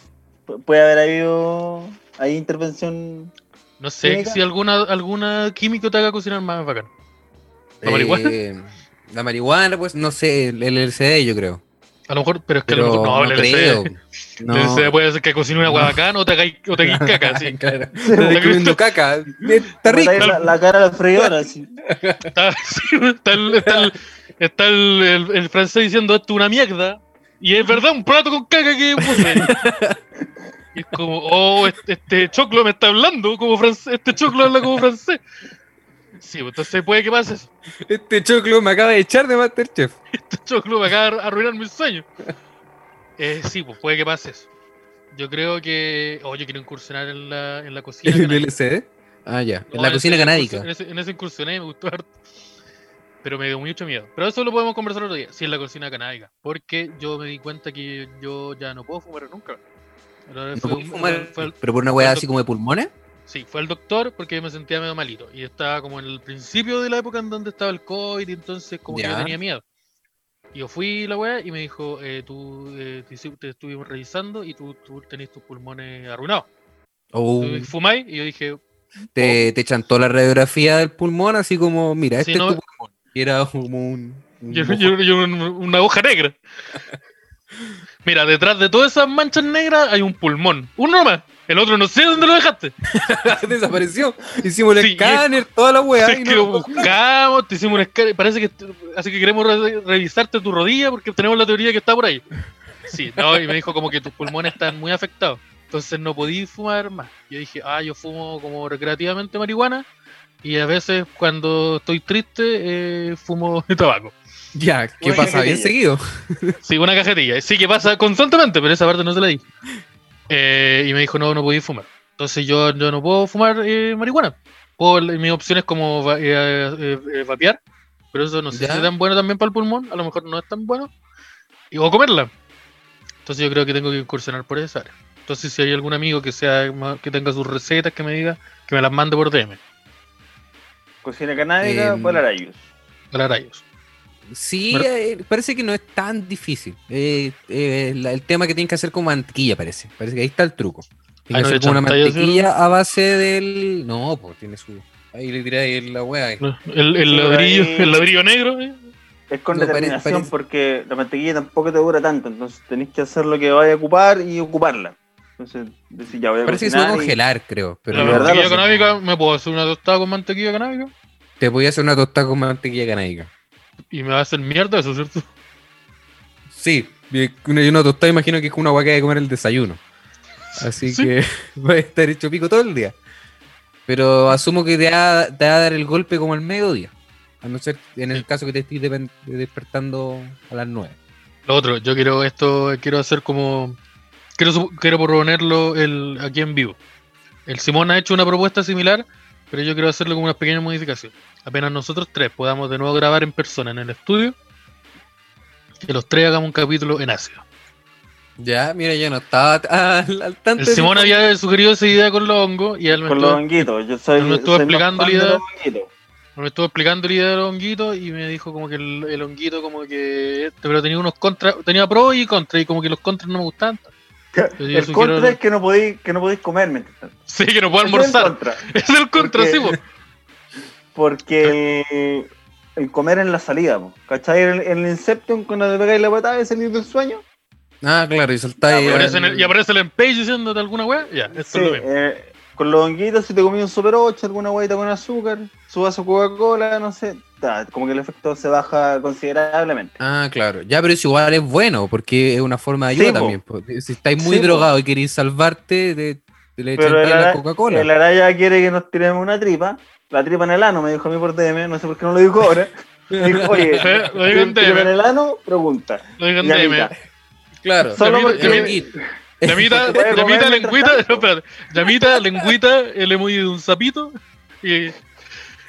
Pu- Puede haber habido ahí intervención. No sé ¿Química? si alguna, alguna químico te haga cocinar más bacán. ¿La marihuana? La marihuana, pues no sé, el el LCD yo creo. A lo mejor, pero es que a lo mejor no, no, el el No. LSD puede ser que cocine una hueá bacán o te hagáis o te hagáis [laughs] caca, sí. [laughs] Claro. [laughs] Estás comiendo caca. Está rico. La, la cara a la freidora, así. Está, sí, está el, está el- está el- el- el francés diciendo esto es una mierda. Y es verdad, un plato con caca que puse. Y es como, oh, este, este choclo me está hablando como francés, este choclo habla como francés. Sí, pues entonces puede que pase eso. Este choclo me acaba de echar de Masterchef. Este choclo me acaba de arruinar mis sueños. Eh, sí, pues puede que pase eso. Yo creo que. Oh, yo quiero incursionar en la, en la cocina. [laughs] ¿El canábica. LCD? Ah, ya. No, en la cocina incursi- En ese, en incursioné, me gustó harto. Pero me dio mucho miedo. Pero eso lo podemos conversar otro día. Sí, en la cocina canábica. Porque yo me di cuenta que yo ya no puedo fumar nunca. ¿No fue fumar? fue el- ¿Pero por una weá el así como de pulmones? Sí, fue el doctor porque me sentía medio malito. Y estaba como en el principio de la época en donde estaba el COVID. Y entonces, como que yo Ya. tenía miedo. Y yo fui la weá y me dijo: eh, Tú eh, te, te estuvimos revisando y tú, tú tenés tus pulmones arruinados. ¿O ¿Tú ¿Fumáis? Y yo dije: te, te chantó la radiografía del pulmón así como, mira, este no- es tu pulmón? Y era como un... un Yo, mojo. yo- yo un- una hoja negra. [laughs] Mira, detrás de todas esas manchas negras hay un pulmón. Uno más. El otro no sé dónde lo dejaste. [laughs] Desapareció. Hicimos el Sí, escáner, toda la weá. es y que no- lo buscamos, te hicimos un escáner. Parece que. Así que queremos re- revisarte tu rodilla porque tenemos la teoría que está por ahí. Sí, no, y me dijo como que tus pulmones están muy afectados. Entonces no podí fumar más. Yo dije, ah, yo fumo como recreativamente marihuana. Y a veces cuando estoy triste, eh, fumo [laughs] tabaco. [laughs] Ya, ¿qué Una pasa? Bien cajetilla. seguido. [laughs] Sí, una cajetilla. Sí que pasa constantemente, pero esa parte no se la di. Eh, y me dijo, no, no podía fumar. Entonces yo, yo no puedo fumar eh, marihuana. Puedo- mi opción es como va- eh, eh, eh, vapear, pero eso no sé Ya. si es tan bueno también para el pulmón, a lo mejor no es tan bueno. Y, o comerla. Entonces yo creo que tengo que incursionar por esa área. Entonces si hay algún amigo que sea que tenga sus recetas, que me diga, que me las mande por DM. Cocina canábica, Em, para rayos. Para rayos. Sí, Bueno. eh, parece que no es tan difícil. Eh, eh, la- el tema que tienes que hacer con mantequilla, parece. Parece que ahí está el truco. Ah, Tienes ¿no que le hacer con una mantequilla a base del. No, pues tiene su. Ahí le tiré la weá. El, el Sí, ladrillo, ahí- el ladrillo negro. eh. Es con No, determinación parece- porque la mantequilla tampoco te dura tanto, entonces tenés que hacer lo que vaya a ocupar y ocuparla. Entonces, decir, ya voy a Parece que se va a y- congelar, creo. Pero la de verdad mantequilla canábica, ¿me puedo hacer una tostada con mantequilla canábica? te voy a hacer una tostada con mantequilla canábica. Y me va a hacer mierda eso, ¿cierto? Sí, y una, y una tostada imagino que es una hay que comer el desayuno. Así Sí. que [laughs] va a estar hecho pico todo el día. Pero asumo que te va, te va a dar el golpe como al mediodía. A no ser en el caso que te estés despertando a las 9. Lo otro, yo quiero esto, quiero hacer como. Quiero, quiero proponerlo el, aquí en vivo. El Simón ha hecho una propuesta similar, pero yo quiero hacerlo con unas pequeñas modificaciones. Apenas nosotros tres podamos de nuevo grabar en persona en el estudio, que los tres hagamos un capítulo en ácido. Ya, mira, yo no estaba [laughs] al, al tanto. El de Simón había sugerido esa idea con los hongos y él me Con estuvo- los honguitos. Yo soy, me estuvo soy explicando la de idea. los honguitos. Me estuvo explicando la idea del honguito y me dijo como que el, el honguito como que este, pero tenía unos contras, tenía pro y contra y como que los contras no me. Yo El sugiero- contra es que no podéis, que no podéis comer, ¿me entiendes? Sí, que no puedo es el almorzar. contra. [laughs] Es el contra, Porque- sí, po. Porque el, el comer en la salida, po. ¿cachai? El, el Inception, cuando te pegáis la patada de salir del sueño. Ah, claro, y saltáis. Ah, Y aparece, en el, y aparece el Empage diciéndote alguna weá. Ya, esto Sí, es lo mismo. eh, con los honguitos, si te comí un Super 8, alguna huevita con azúcar, su vaso Coca-Cola, no sé, ta, como que el efecto se baja considerablemente. Ah, claro. Ya, pero eso igual es bueno, porque es una forma de ayuda Sí, también. po. Si estáis muy Sí, po. drogado y queréis salvarte, te, te le echáis la Coca-Cola. el araya quiere que nos tiremos una tripa, la tripa en el ano, me dijo a mí por DM, no sé por qué no lo dijo ahora. Me [laughs] dijo, oye, Eh, lo digo en ¿tripa en DM. el ano? Pregunta. Lo digo en DM. Claro. Solo Llamita- porque- Llamita- Llamita, ¿Se [laughs] puede comer llamita, mientras lengüita, espérate. Llamita, lengüita, el emoji de un sapito y, y,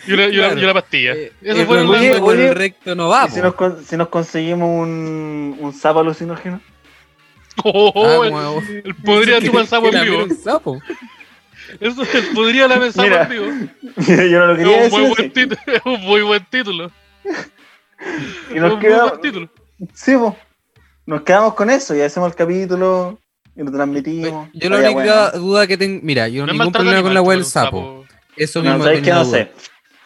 una, y, una, Claro. y una pastilla. Eh, Eso el fue Oye, el con oye, el recto no va, ¿Y si nos, si nos conseguimos un, un sapo alucinógeno? [laughs] Oh, Ah, el- podría chupar sapo en vivo. Eso el podría la sapo [laughs] Mira. Yo no lo Es un, decir. muy así. buen título, [laughs] es un muy buen título. [laughs] Y Es nos muy quedamos, buen título. sí, po. nos quedamos con eso y hacemos el capítulo y lo transmitimos. Yo la única bueno. duda que tengo. Mira, yo No ningún problema con la wea del sapo. sapo. Eso No, mismo que no sé.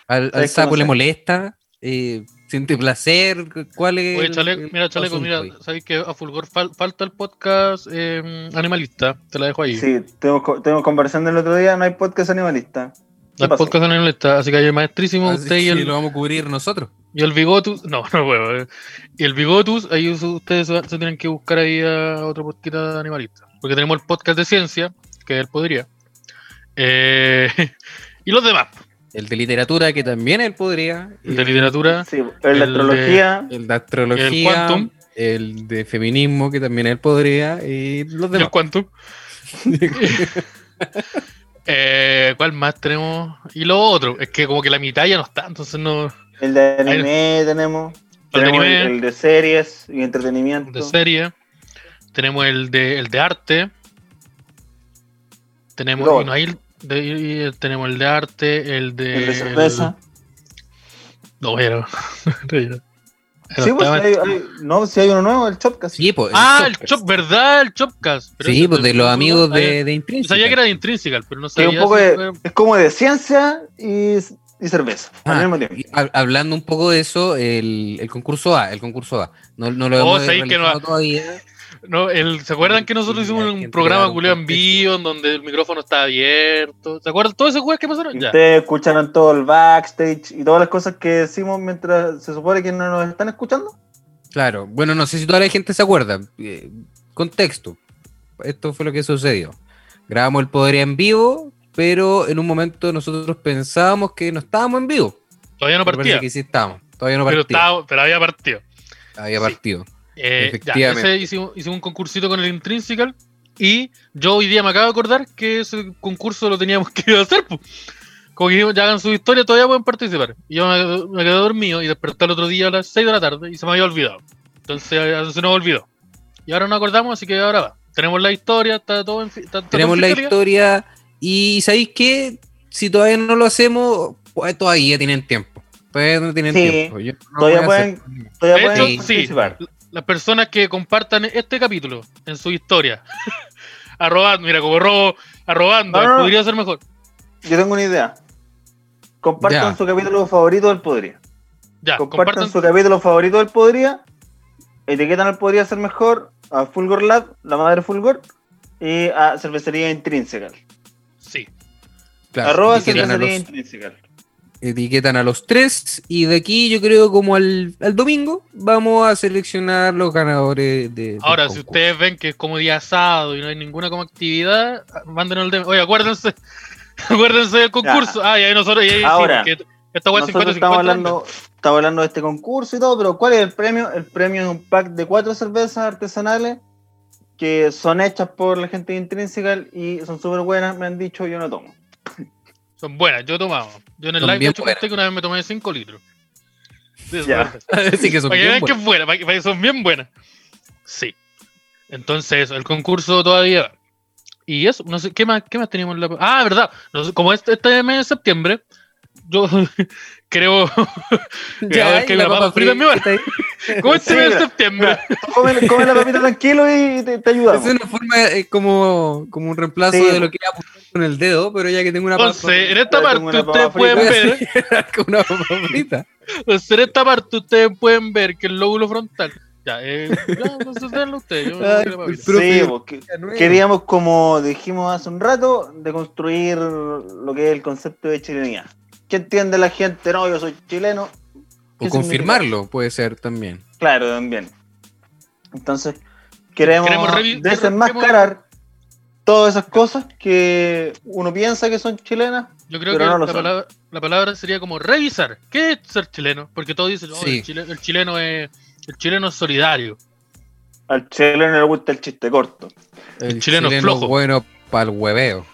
Al, sapo no le sé. molesta, eh, siente placer, ¿cuál es? Oye, el- chaleco, el mira, chaleco, mira, sabéis que a Fulgor fal- falta el podcast eh, animalista, te la dejo ahí. Sí, co- estuvimos conversando el otro día, no hay podcast animalista. el pasó? podcast animalista, así que hay el maestrísimo, Así usted y el, lo vamos a cubrir nosotros. y el bigotus, no, no puedo, eh. y el bigotus, ahí us- ustedes se, se tienen que buscar ahí a otro podcast animalista, porque tenemos el podcast de ciencia, que él podría, eh, [laughs] y los demás, El de literatura, que también él podría. el de literatura, Sí, el de El astrología. El de astrología. El Quantum. El de feminismo, que también él podría. Y los y el demás. Quantum. [laughs] Eh, ¿Cuál más tenemos? Y lo otro, es que como que la mitad ya no está, entonces no. El de anime tenemos. El de anime. el, de series y entretenimiento. de serie. Tenemos el de, el de arte. Tenemos, y no hay el de- tenemos el de arte, el de. el de cerveza. No, pero. [laughs] Sí, pues hay, hay- no, si hay uno nuevo, el Chopcast. Sí, pues, ah, el. Chop, ¿verdad? El Chopcast. Pero Sí, pues de los amigos de, de sabía que era de Intrinsical, pero no Que es sabía. un poco si de, fue- es como de ciencia y, y cerveza Ah, al mismo tiempo. y hab- hablando un poco de eso, el, el concurso A, el concurso A. No, no lo Oh, hemos que no- todavía. No, el, ¿Se acuerdan que nosotros Sí, hicimos un programa en vivo en donde el micrófono estaba abierto? ¿Se acuerdan todos esos juegos que pasaron? Ya. Ustedes escucharon todo el backstage y todas las cosas que decimos mientras se supone que no nos están escuchando. Claro, bueno, no sé si toda la gente se acuerda. Eh, contexto. Esto fue lo que sucedió. Grabamos el Poder en vivo, pero en un momento nosotros pensábamos que no estábamos en vivo. Todavía no partía. que sí estábamos. Todavía no Pero, partía. estaba, pero había partido. Había sí. partido. Eh, ya, ese hicimos, hicimos un concursito con el Intrinsical. Y yo hoy día me acabo de acordar que ese concurso lo teníamos [laughs] que hacer. Como que dijimos, ya hagan su historia, todavía pueden participar. Y yo me, me quedé dormido y desperté el otro día a las 6 de la tarde y se me había olvidado. Entonces se nos olvidó. Y ahora nos acordamos, así que ahora va. Tenemos la historia, está todo en está- todo Tenemos en la historia y ¿sabéis qué? Si todavía no lo hacemos, pues todavía tienen tiempo. Todavía no tienen Sí. tiempo. Yo no Todavía hacer- Todavía De pueden hecho, sí. participar. Las personas que compartan este capítulo en su historia. [laughs] arrobando, mira, como robo, arrobando, No, no, no. podría ser mejor. Yo tengo una idea. Compartan Ya. su capítulo favorito del Podría. Ya, Compartan compartan. su capítulo favorito del Podría. Etiquetan al Podría Ser Mejor, a Fulgor Lab, la madre Fulgor, y a Cervecería Intrínseca. Sí. Claro, Arroba Cervecería los, Intrínseca. Etiquetan a los tres y de aquí yo creo como al, al domingo vamos a seleccionar los ganadores de... Ahora, si ustedes ven que es como día sábado y no hay ninguna como actividad, mándenos el tema. Oye, acuérdense, [laughs] acuérdense del concurso. Ah, y ahí nosotros, y ahí Ahora, sí, que esta Nosotros 50 estamos 50. hablando, estamos hablando de este concurso y todo, pero ¿cuál es el premio? El premio es un pack de cuatro cervezas artesanales que son hechas por la gente de Intrinsical y son súper buenas, me han dicho, yo no tomo. Son buenas, yo he tomado. Yo en el Son live de hecho conté que una vez me tomé 5 litros. Sí [laughs] que son Para que bien vean que buenos. es buena, para que, para que son bien buenas. Sí. Entonces, el concurso todavía. va. Y eso, no sé, ¿qué más, qué más teníamos? en la- Ah, verdad. No sé, como este, este mes de septiembre, yo [laughs] Creo. [laughs] Ya, que la papa frita [laughs] en mi bar. ¿Cómo este Sí, mes de mira, septiembre? Come, come la papita tranquilo y te, te Es ayudamos. una forma, es como, como un reemplazo Sí, de lo que iba a apuntar con el dedo, pero ya que tengo una Entonces, en esta parte ustedes pueden ver. [laughs] con una papa frita. Entonces, en esta parte ustedes pueden ver que el lóbulo frontal. Ya, eh, ya, ustedes. Yo no Ay, profe, Sí, porque queríamos, como dijimos hace un rato, de construir lo que es el concepto de chilenidad. ¿Qué entiende la gente? No, yo soy chileno. ¿Qué O confirmarlo puede ser también. Claro, también. Entonces, queremos, Queremos desenmascarar todas esas cosas que uno piensa que son chilenas. Yo creo Pero que no lo la, son. palabra, la palabra sería como revisar. ¿Qué es ser chileno? Porque todos dicen, oh, Sí. el, chile- el chileno es el chileno es solidario. Al chileno le gusta el chiste corto. El, chileno flojo. bueno para el hueveo.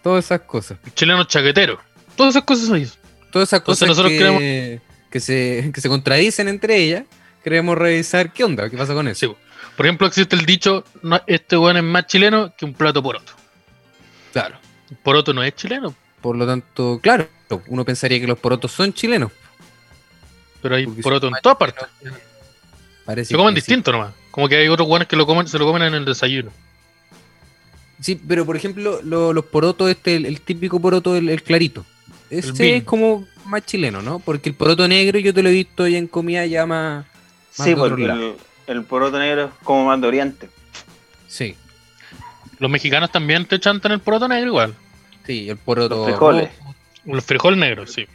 Todas esas cosas. El chileno es chaquetero. Todas esas cosas son eso. Todas esas cosas nosotros que, que, se, que se contradicen entre ellas. Queremos revisar qué onda, qué pasa con eso. Sí. Por ejemplo, existe el dicho, no, este weón es más chileno que un plato poroto. Claro. Poroto no es chileno, Por lo tanto, claro, uno pensaría que los porotos son chilenos. pero hay Porque poroto en todas partes. Parece Se comen que sí. distinto nomás. Como que hay otros weones que lo comen, se lo comen en el desayuno. Sí, pero por ejemplo, lo- los porotos, este, el, el típico poroto, el, el clarito. Ese bean. es como más chileno, ¿no? Porque el poroto negro yo te lo he visto ya en comida ya más. Más Sí, porque el, el poroto negro es como más de oriente. Sí, Los mexicanos también te chantan el poroto negro igual. sí, el poroto. Los frijoles. rojo, El frijol negro, sí.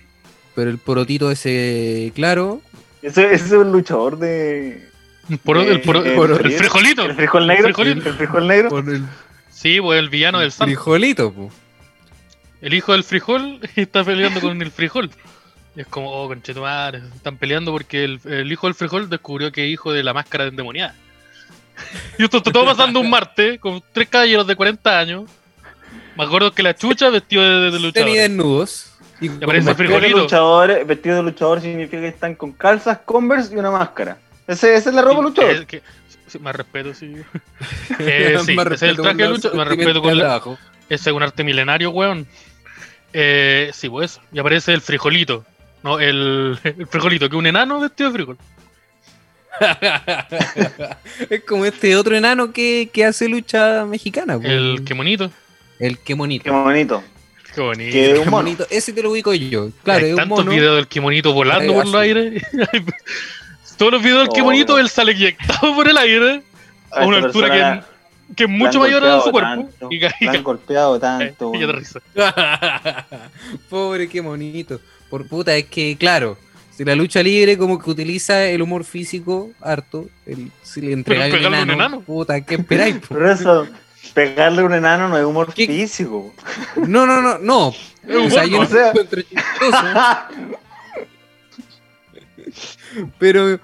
pero el porotito ese claro. Ese, ese es un luchador de. El, poro- el, el frijolito. El frijol negro. El frijol negro. Sí, pues el villano del santo. frijolito, po. El hijo del frijol [laughs] está peleando con el frijol. Y es como, oh, conchetumare, están peleando porque el, el hijo del frijol descubrió que es hijo de la máscara endemoniada. Y esto está todo pasando un martes con tres caballeros de 40 años, más gordos que la chucha, vestidos de, de, de luchador. Semi-desnudos. Y con aparece más- el Vestido de frijolito. luchador, vestido de luchador significa que están con calzas, converse y una máscara. Ese, esa es la ropa Sí, luchador. es que- más respeto, sí. [laughs] Eh, sí, Más ese es el respeto traje de con lucha, más respeto con la, de. Ese es un arte milenario, weón. Eh, sí, pues eso. Y aparece el frijolito. No, el, [laughs] el frijolito, que es un enano vestido de frijol. [laughs] es como este otro enano que, que hace lucha mexicana. po. El que monito. El que monito. Qué bonito. Qué bonito. Qué un mono. monito. Ese te lo ubico yo. Claro, Hay es un tantos mono. videos del kimonito volando por los aires. [laughs] Todos los videos del Oh, kimonito, no. él sale inyectado por el aire A a una altura persona que, que es mucho mayor a su cuerpo. tanto, Y ca- y la han golpeado tanto. y risa. [laughs] Pobre, qué monito. Por puta, es que, claro, si la lucha libre como que utiliza el humor físico harto, el, si le entregáis un pegarle a un enano, enano. puta, ¿qué esperáis? Pero eso, pegarle a un enano no es humor ¿Qué? físico. No, no, no, no. Es O sea, yo humor, [laughs] no o sea- encuentro chistoso, [laughs] pero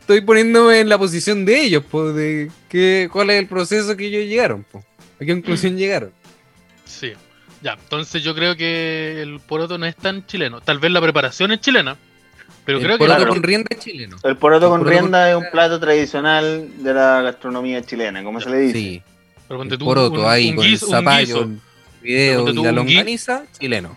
estoy poniéndome en la posición de ellos, pues, de que, cuál es el proceso que ellos llegaron, pues. ¿A qué conclusión llegaron? Sí. Ya, entonces yo creo que el poroto no es tan chileno. Tal vez la preparación es chilena. Pero el creo que poroto claro. con rienda es chileno. El poroto El con poroto rienda con- es un plato tradicional de la gastronomía chilena, como se le dice. Sí, pero ponte el tú poroto un- ahí un con guiso- el un zapallo, guiso. el video y la un longaniza, chileno.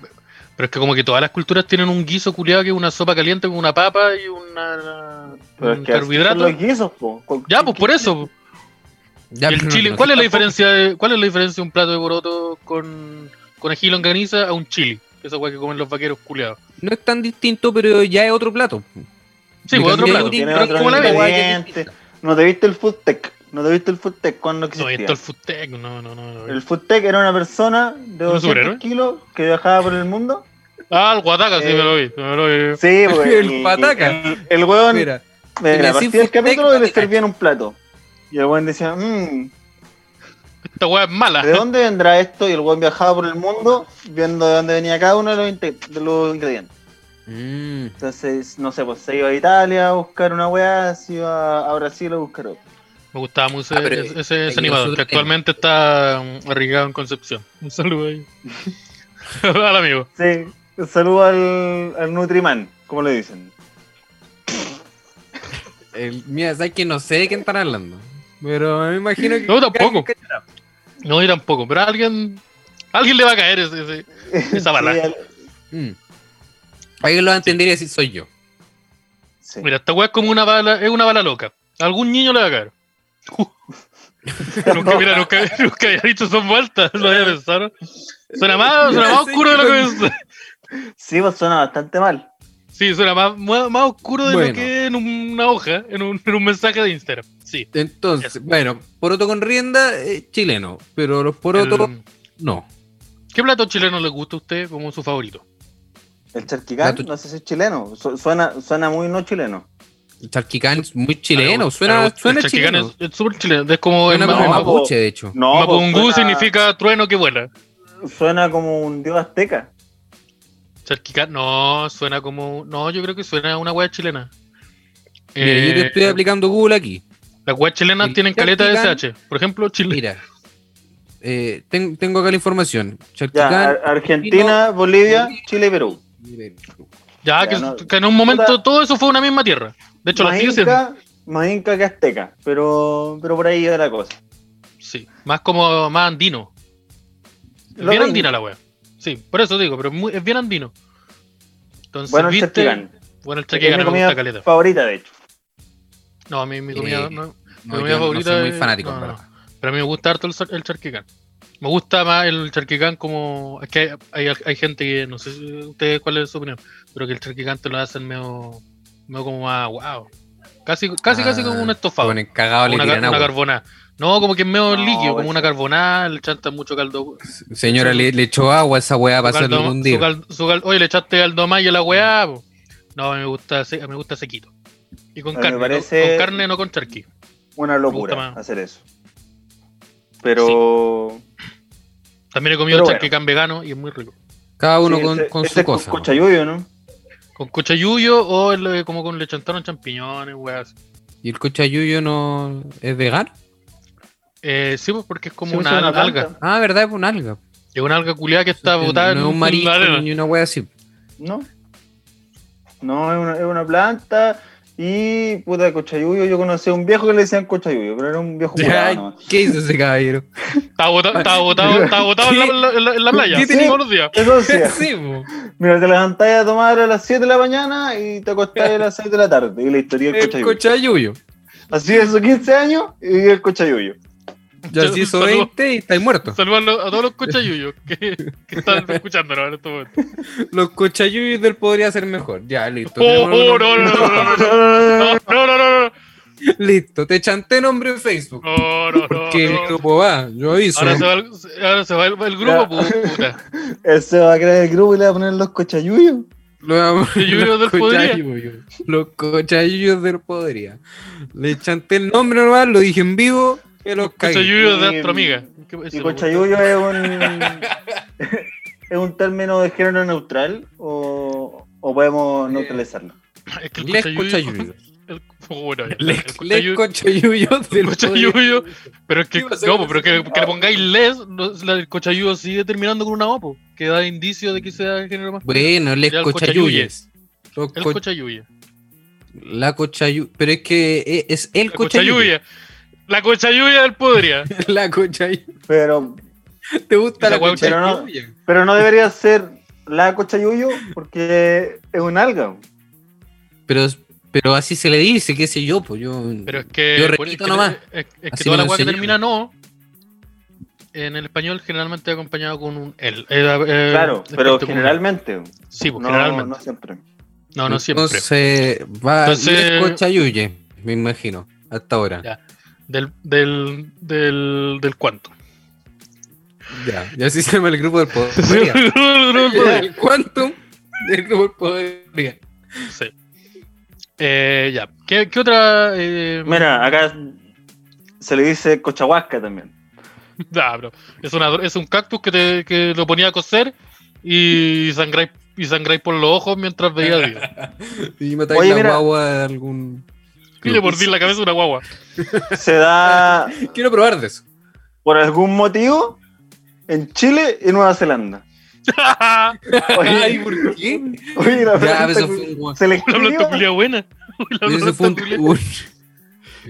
Pero es que como que todas las culturas tienen un guiso culiado que es una sopa caliente con una papa y una, Pero es un que carbohidrato. son los guisos, po. Ya, pues por eso. Ya, el no- no ¿cuál es la diferencia de, cuál es la diferencia de un plato de poroto con, con ají y longaniza a un chili? Esa weá que comen los vaqueros culiados. No es tan distinto, pero ya es otro plato. Sí, pues otro plato. Tiene Pero otro ¿cómo la ves? que es. ¿No te viste el food tech? ¿No te viste el food tech cuando No, existía? esto el Futec, no, no, no. no. El food tech era una persona de ¿Un 200 superhéroe? kilos que viajaba por el mundo. Ah, el Guataca, sí, me lo vi. Me lo vi. Sí, [laughs] pues. El pataca. El, el weón, mira, Mira, partía el capítulo y le servían un plato. Y el weón decía, mmm, Esta weá es mala. ¿de dónde vendrá esto? Y el weón viajaba por el mundo viendo de dónde venía cada uno de los, inte- de los ingredientes. Mm, Entonces, no sé, pues se iba a Italia a buscar una weá, se iba a Brasil a buscar otra. Me gustaba mucho Ah, ese, ese- ese aquí animador, nosotros que actualmente está arriesgado en Concepción. Un saludo ahí. [laughs] [laughs] Al amigo. Sí, un saludo al, al Nutriman, como le dicen. el, mira, sabes que no sé de quién están hablando. Pero me imagino que. No, tampoco. que. No, yo tampoco, pero a alguien, a alguien le va a caer ese- ese- Esa bala. Sí, al- Mm. Alguien lo va a entender y decir soy yo. Sí. Mira, esta weá es como una bala, es una bala loca. A algún niño le va a caer. nunca, mira, nunca, nunca había dicho son vueltas, lo había pensado. Suena más, suena más oscuro de lo que pensé. Sí, pues suena bastante mal. Sí, suena más, más, más oscuro de lo que en una hoja, en un, en un mensaje de Instagram. Sí. Entonces, bueno, poroto con rienda, eh, chileno. Pero los porotos, El- no. ¿Qué plato chileno le gusta a usted como su favorito? El charquicán, Plato- no sé si es chileno. Su- suena, suena muy no chileno. El charquicán es muy chileno, Ah, suena, el suena charquicán chileno. Es es súper chileno. Es como Suena como no, po. mapuche, de hecho. No, pues Mapungú suena- significa trueno que vuela. Suena como un dios azteca. Charquicán, no, suena como. No, yo creo que suena a una wea chilena. Mira, yo te Eh, estoy aplicando Google aquí. Las weas chilenas el tienen caleta de SH. Por ejemplo, Chile. Mira. Eh, ten- tengo acá la información. Ya, Argentina, Bolivia, Chile y Perú. Ya, Ya, que, no- que en un momento puta. todo eso fue una misma tierra. De hecho, Más sigue siendo. inca, más inca que azteca, pero, pero por ahí va la cosa. Sí, más como más andino. Lo bien andina la wea. Sí, por eso digo, pero es, muy- es bien andino. Entonces, Bueno, el ¿viste? charquicán. Bueno, el Es mi comida caleta. favorita, de hecho. No, a mí mi comida Eh, no, No, mi yo comida no favorita soy muy fanático, no, no. Pero a mí me gusta harto el, el charquicán. Me gusta más el charquicán como. Es que hay, hay, hay gente que, no sé si ustedes cuál es su opinión, pero que el charquicán te lo hacen medio, medio como más wow. Casi, casi, casi como un Ah, estofado. Ponen cagado, le una, tiran car- una agua. No, como que es medio No, líquido, como pues una carbonada, le chantan mucho caldo. Señora, le, le echó agua a esa weá para hacerlo su su cal- oye, le echaste caldo mayo a la weá. po. No, a mí me gusta, se- a mí me gusta sequito. Y con carne, no- con carne, no con charqui. Una locura hacer eso. Pero. También he comido Pero bueno. charquicán vegano y es muy rico. Cada uno sí, con, su es con cosa. cochayuyo, ¿no? Con cochayuyo o el, eh, como con le chantaron champiñones, weas. ¿Y el cochayuyo no es vegano? Eh, sí, pues porque es como Sí, una, una alga. planta. Ah, verdad, es un alga. Es una alga culiada que está no botada es en un marisco arena. ni una wea así. ¿No? No, es una, es una planta. Y puta, cochayuyo. Yo conocí a un viejo que le decían cochayuyo, pero era un viejo. [laughs] ¿Qué hizo ese caballero? Estaba botado, estaba botado, estaba [laughs] botado en, la, playa. ¿Qué tenía? todos los días. Eso sí. [laughs] Sí, po. Mira, te levantás a tomar a las 7 de la mañana y te acostás a las 6 de la tarde. Y la historia del El cochayuyo. cochayuyo. Así de esos 15 años y el cochayuyo. Ya se hizo 20 y estáis muertos. Saludos a, todos los cochayuyos [laughs] que, que están escuchándonos en estos momentos. Los cochayuyos del podría ser mejor. Ya, listo. Oh, no, no, no, no, no, no, [laughs] Listo, te chanté nombre en Facebook. No. Porque el grupo va, yo aviso. Ahora se va el, grupo, puta. [laughs] Él se va a crear el grupo y le va a poner los cochayuyos. Los, los, cochayuyos, los del podría. Le chanté el nombre normal, lo dije en vivo, que los de Y- nuestra amiga. ¿Qué puede Y ser? cochayuyo es un. [laughs] ¿Es un término de género neutral o, o podemos neutralizarlo? Es que el Les cochayuyo. cochayuyos. el- oh, bueno, Les, el les cochayuyo, podría. pero es que, ¿Qué pasa no, pero que, que le pongáis les, no, el cochayuyo sigue terminando con una opo, que da indicio de que sea el género más. Bueno, les cochayuyes. El co- cochayuyo. la cochayu... Pero es que e- es el La. [laughs] La cochayuya del podría. La cochayuya. Pero, ¿Te gusta la hueá- pero no- cochayuya? pero no debería ser la cochayuyo porque es un alga. Pero, pero así se le dice, qué sé yo, pues yo. Pero es que. Yo repito es que, nomás. Es, es que toda la que enseñaron. termina no. En el español generalmente acompañado con un el. Eh, eh, Claro, pero generalmente. Sí, pues No, generalmente. no siempre. No, no siempre. Entonces, va Entonces- cochayuye, me imagino, hasta ahora. Ya. Del, del, del, del cuánto. Ya, y así se llama el grupo del poder. [laughs] el Quantum del grupo del poder. Sí. Eh, ya. ¿Qué, qué otra? Eh, Mira, acá se le dice cochahuasca también. Ah, bro. Es, una, es un cactus que, te, que lo ponía a coser y sangráis, y sangráis por los ojos mientras veía a Dios. [laughs] Y matáis Oye, la mira. guagua de algún. Y le mordí la cabeza a una guagua. Se da [laughs] Quiero probar de eso. por algún motivo en Chile y Nueva Zelanda. [laughs] Oye, Ay, ¿por qué? oye, la Ya, eso fue un- se le Una buena. La Ese fue, un, un-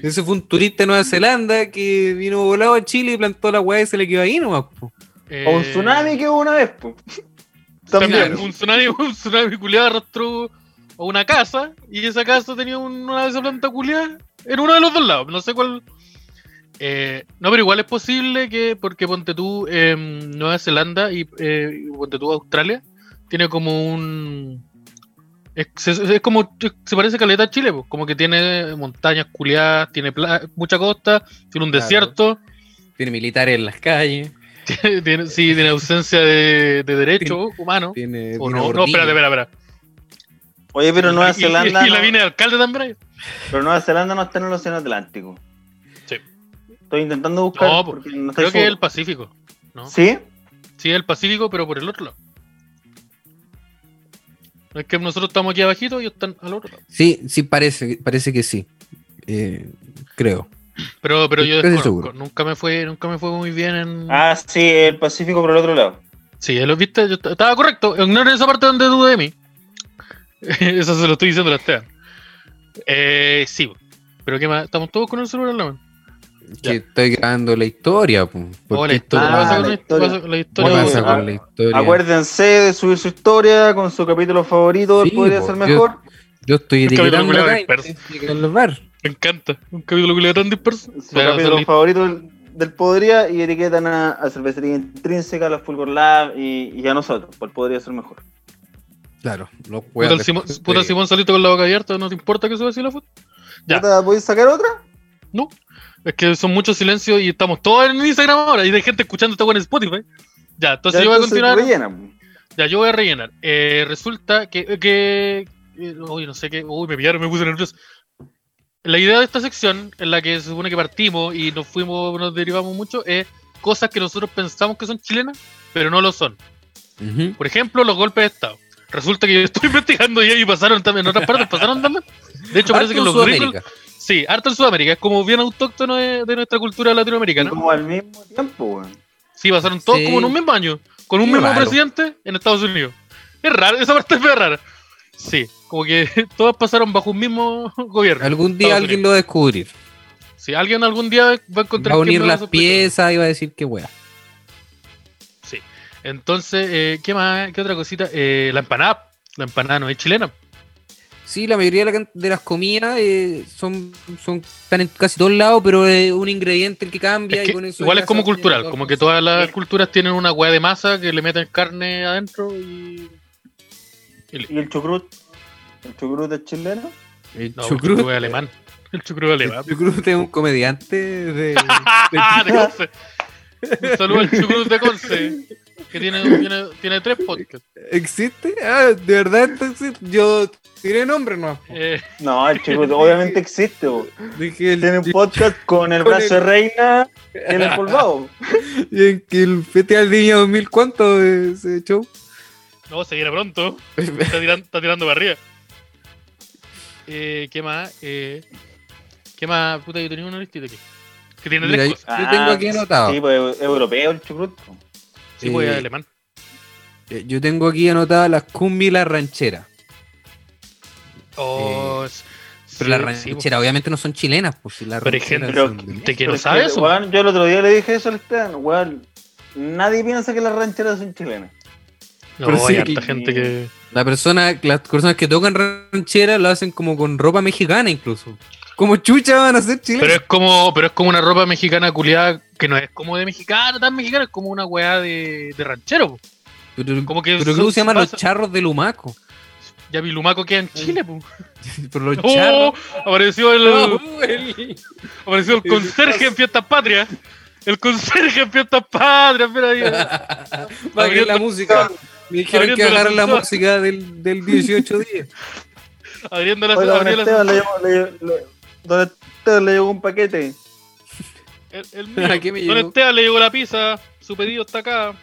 ese fue un turista de Nueva Zelanda que vino volado a Chile y plantó la weá y se le quedó ahí nomás. po. Eh, O un tsunami que hubo una vez. po. También. Un tsunami, un tsunami culiado arrastró a una casa y esa casa tenía un- una de esas plantas culiadas en uno de los dos lados. No sé cuál. Eh, no, pero igual es posible que, porque ponte tú em, Nueva Zelanda y eh, ponte tú Australia, tiene como un. Es, es- es como. Se parece a Caleta Chile, pues, como que tiene montañas culiadas, tiene pla- mucha costa, tiene un Claro. desierto. Tiene militares en las calles. [laughs] tiene, sí, tiene ausencia de, de derecho humano. Tiene. O no, no, espérate, espérate, espérate. Oye, pero Nueva Y- y- Zelanda. Y, la viene de alcalde también ahí. Pero Nueva Zelanda no está en el Océano Atlántico. Sí. Estoy intentando buscar. No, pues, porque no estoy Creo que es el. Pacífico. ¿no? ¿Sí? Sí, es el Pacífico, pero por el otro lado. Es que nosotros estamos aquí abajito y ellos están al otro lado. Sí, sí, parece, parece que sí. Eh, creo. Pero, pero yo desconozco. Nunca me fue, nunca me fue muy bien en. Ah, sí, el Pacífico por el otro lado. Sí, lo viste, yo estaba correcto. Ignoren esa parte donde dudé de mí. [laughs] Eso se lo estoy diciendo a la Esteban. Eh, sí, pero qué más, estamos todos con el celular en la mano. Que estoy grabando la historia. Oh, la historia, pasa con la la historia. pasa con la ¿Qué historia. Oye, pasa con la historia? Acuérdense de subir su historia con su capítulo favorito. Sí, podría po, ser yo- mejor. Yo estoy El capítulo etiquetando acá. Me encanta. Un capítulo que le tan disperso. Su capítulo favorito del, del Podría y etiquetan a, a Cervecería Intrínseca, a la Fulgor Lab y, y a nosotros. Pues podría ser mejor. Claro, los Puta, weas el Simón, puta de- Simón saliste con la boca abierta, ¿no te importa que suba así la foto? Ya. ¿Puta, ¿Podéis sacar otra? No. Es que son muchos silencios y estamos todos en Instagram ahora y hay gente escuchando esta buena en Spotify. Ya, entonces Ya, yo voy a continuar. rellena. Ya, yo voy a rellenar. Eh, resulta que. que eh, uy, no sé qué. Uy, me pillaron, me puse nervioso. La idea de esta sección, en la que se supone que partimos y nos fuimos, nos derivamos mucho, es cosas que nosotros pensamos que son chilenas, pero no lo son. Por ejemplo, los golpes de Estado. Resulta que yo estoy [laughs] investigando y ahí pasaron también, en otras partes pasaron también. De hecho, parece que los. Sudamérica. Sí, harto en Sudamérica, es como bien autóctono de, de nuestra cultura latinoamericana. Como al mismo tiempo, weón. Sí, pasaron todos Sí. como en un mismo año, con un Qué mismo raro. presidente en Estados Unidos. Es raro, esa parte es muy rara. Sí, como que [laughs] todas pasaron bajo un mismo [laughs] gobierno. Algún día Estados alguien Unidos. lo va a descubrir. Si alguien algún día va a encontrar Va a unir las piezas y va a decir qué wea. Entonces, eh, ¿qué más? ¿Qué otra cosita? Eh, la empanada. La empanada no es chilena. Sí, la mayoría de, la can- de las comidas eh, son, son están en casi todos lados, pero es un ingrediente el que cambia. Es que y con eso igual es como cultural, como que todas las culturas tienen una hueá de masa que le meten carne adentro y. y listo. ¿Y el chucrut? ¿El chucrut es chileno? El No, el chucrut, es alemán. [laughs] El chucrut es alemán. el chucrut es un comediante de, [laughs] Ah, de Conce. Un saludo al chucrut de Conce. [laughs] Que tiene, tiene, tiene tres podcasts. ¿Existe? Ah, de verdad esto existe. Yo tiré nombre, no. Eh, No, el chucrut [laughs] obviamente existe, weón. Dije el, Tiene un podcast con el Con brazo el- de reina y el empolvado. [laughs] y en que el Festival de Viña 2000, ¿cuánto ese show? no, se viene pronto. Está [laughs] tirando, está tirando para arriba. Eh, ¿Qué más? Eh, ¿Qué más? Puta, yo tenía una listita aquí. Que tiene Mira, tres yo, cosas. yo tengo aquí anotado. Sí, pues es europeo el chucrut. Sí, pues es eh, alemán. Eh, Yo tengo aquí anotadas las cumbia y la ranchera. Oh, s- Pero sí, las sí, rancheras obviamente no son chilenas, pues si las Pero hay rancheras gente son que- de ¿De México. que no Pero es sabe que, eso? weón, yo el otro día le dije eso al Esteban, weón. Nadie piensa que las rancheras son chilenas. No, pero hay sí, harta gente que. La persona, las personas que tocan ranchera lo hacen como con ropa mexicana incluso. Como chucha van a ser Pero chilenas. es como, pero es como una ropa mexicana culiada que no es como de mexicana, tan mexicana, es como una weá de, de ranchero. po. Pero, como que pero eso ¿cómo se llaman pasa- los charros de Lumaco? Ya Vilumaco queda en Chile, po. [laughs] Pero los Oh, charros. apareció el, No, el- apareció el conserje en Fiestas Patrias. El conserje en Fiestas Patrias, mira ahí. [laughs] Va la música. Me dijeron que agarrar la música del, del 18 días. [laughs] Abriendo la, la- le- don Esteban le llegó un paquete. el, el [laughs] mío. ¿A qué me Don llegó? Esteban le llegó la pizza. Su pedido está acá.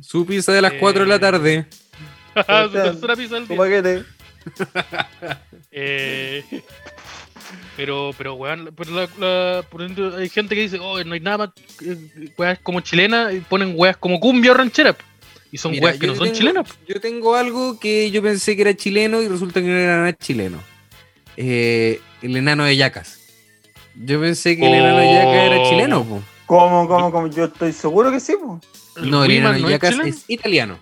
Su pizza de las 4 de la tarde. [laughs] Su Esteban, tercera pizza del Su día. paquete. [laughs] Eh, pero, pero, weón, la- la- por ejemplo, hay gente que dice, oh, no hay nada más, eh, weas como chilena, y ponen weas como cumbia o ranchera. Y son Mira, weas que no son tengo- chilenas. Yo tengo algo que yo pensé que era chileno y resulta que no era nada chileno. Eh, el enano de Yacas. Yo pensé que el enano de Yacas era Oh. chileno. po. ¿Cómo, cómo, cómo? Yo estoy seguro que sí, po. No, el enano de no es Yacas es italiano.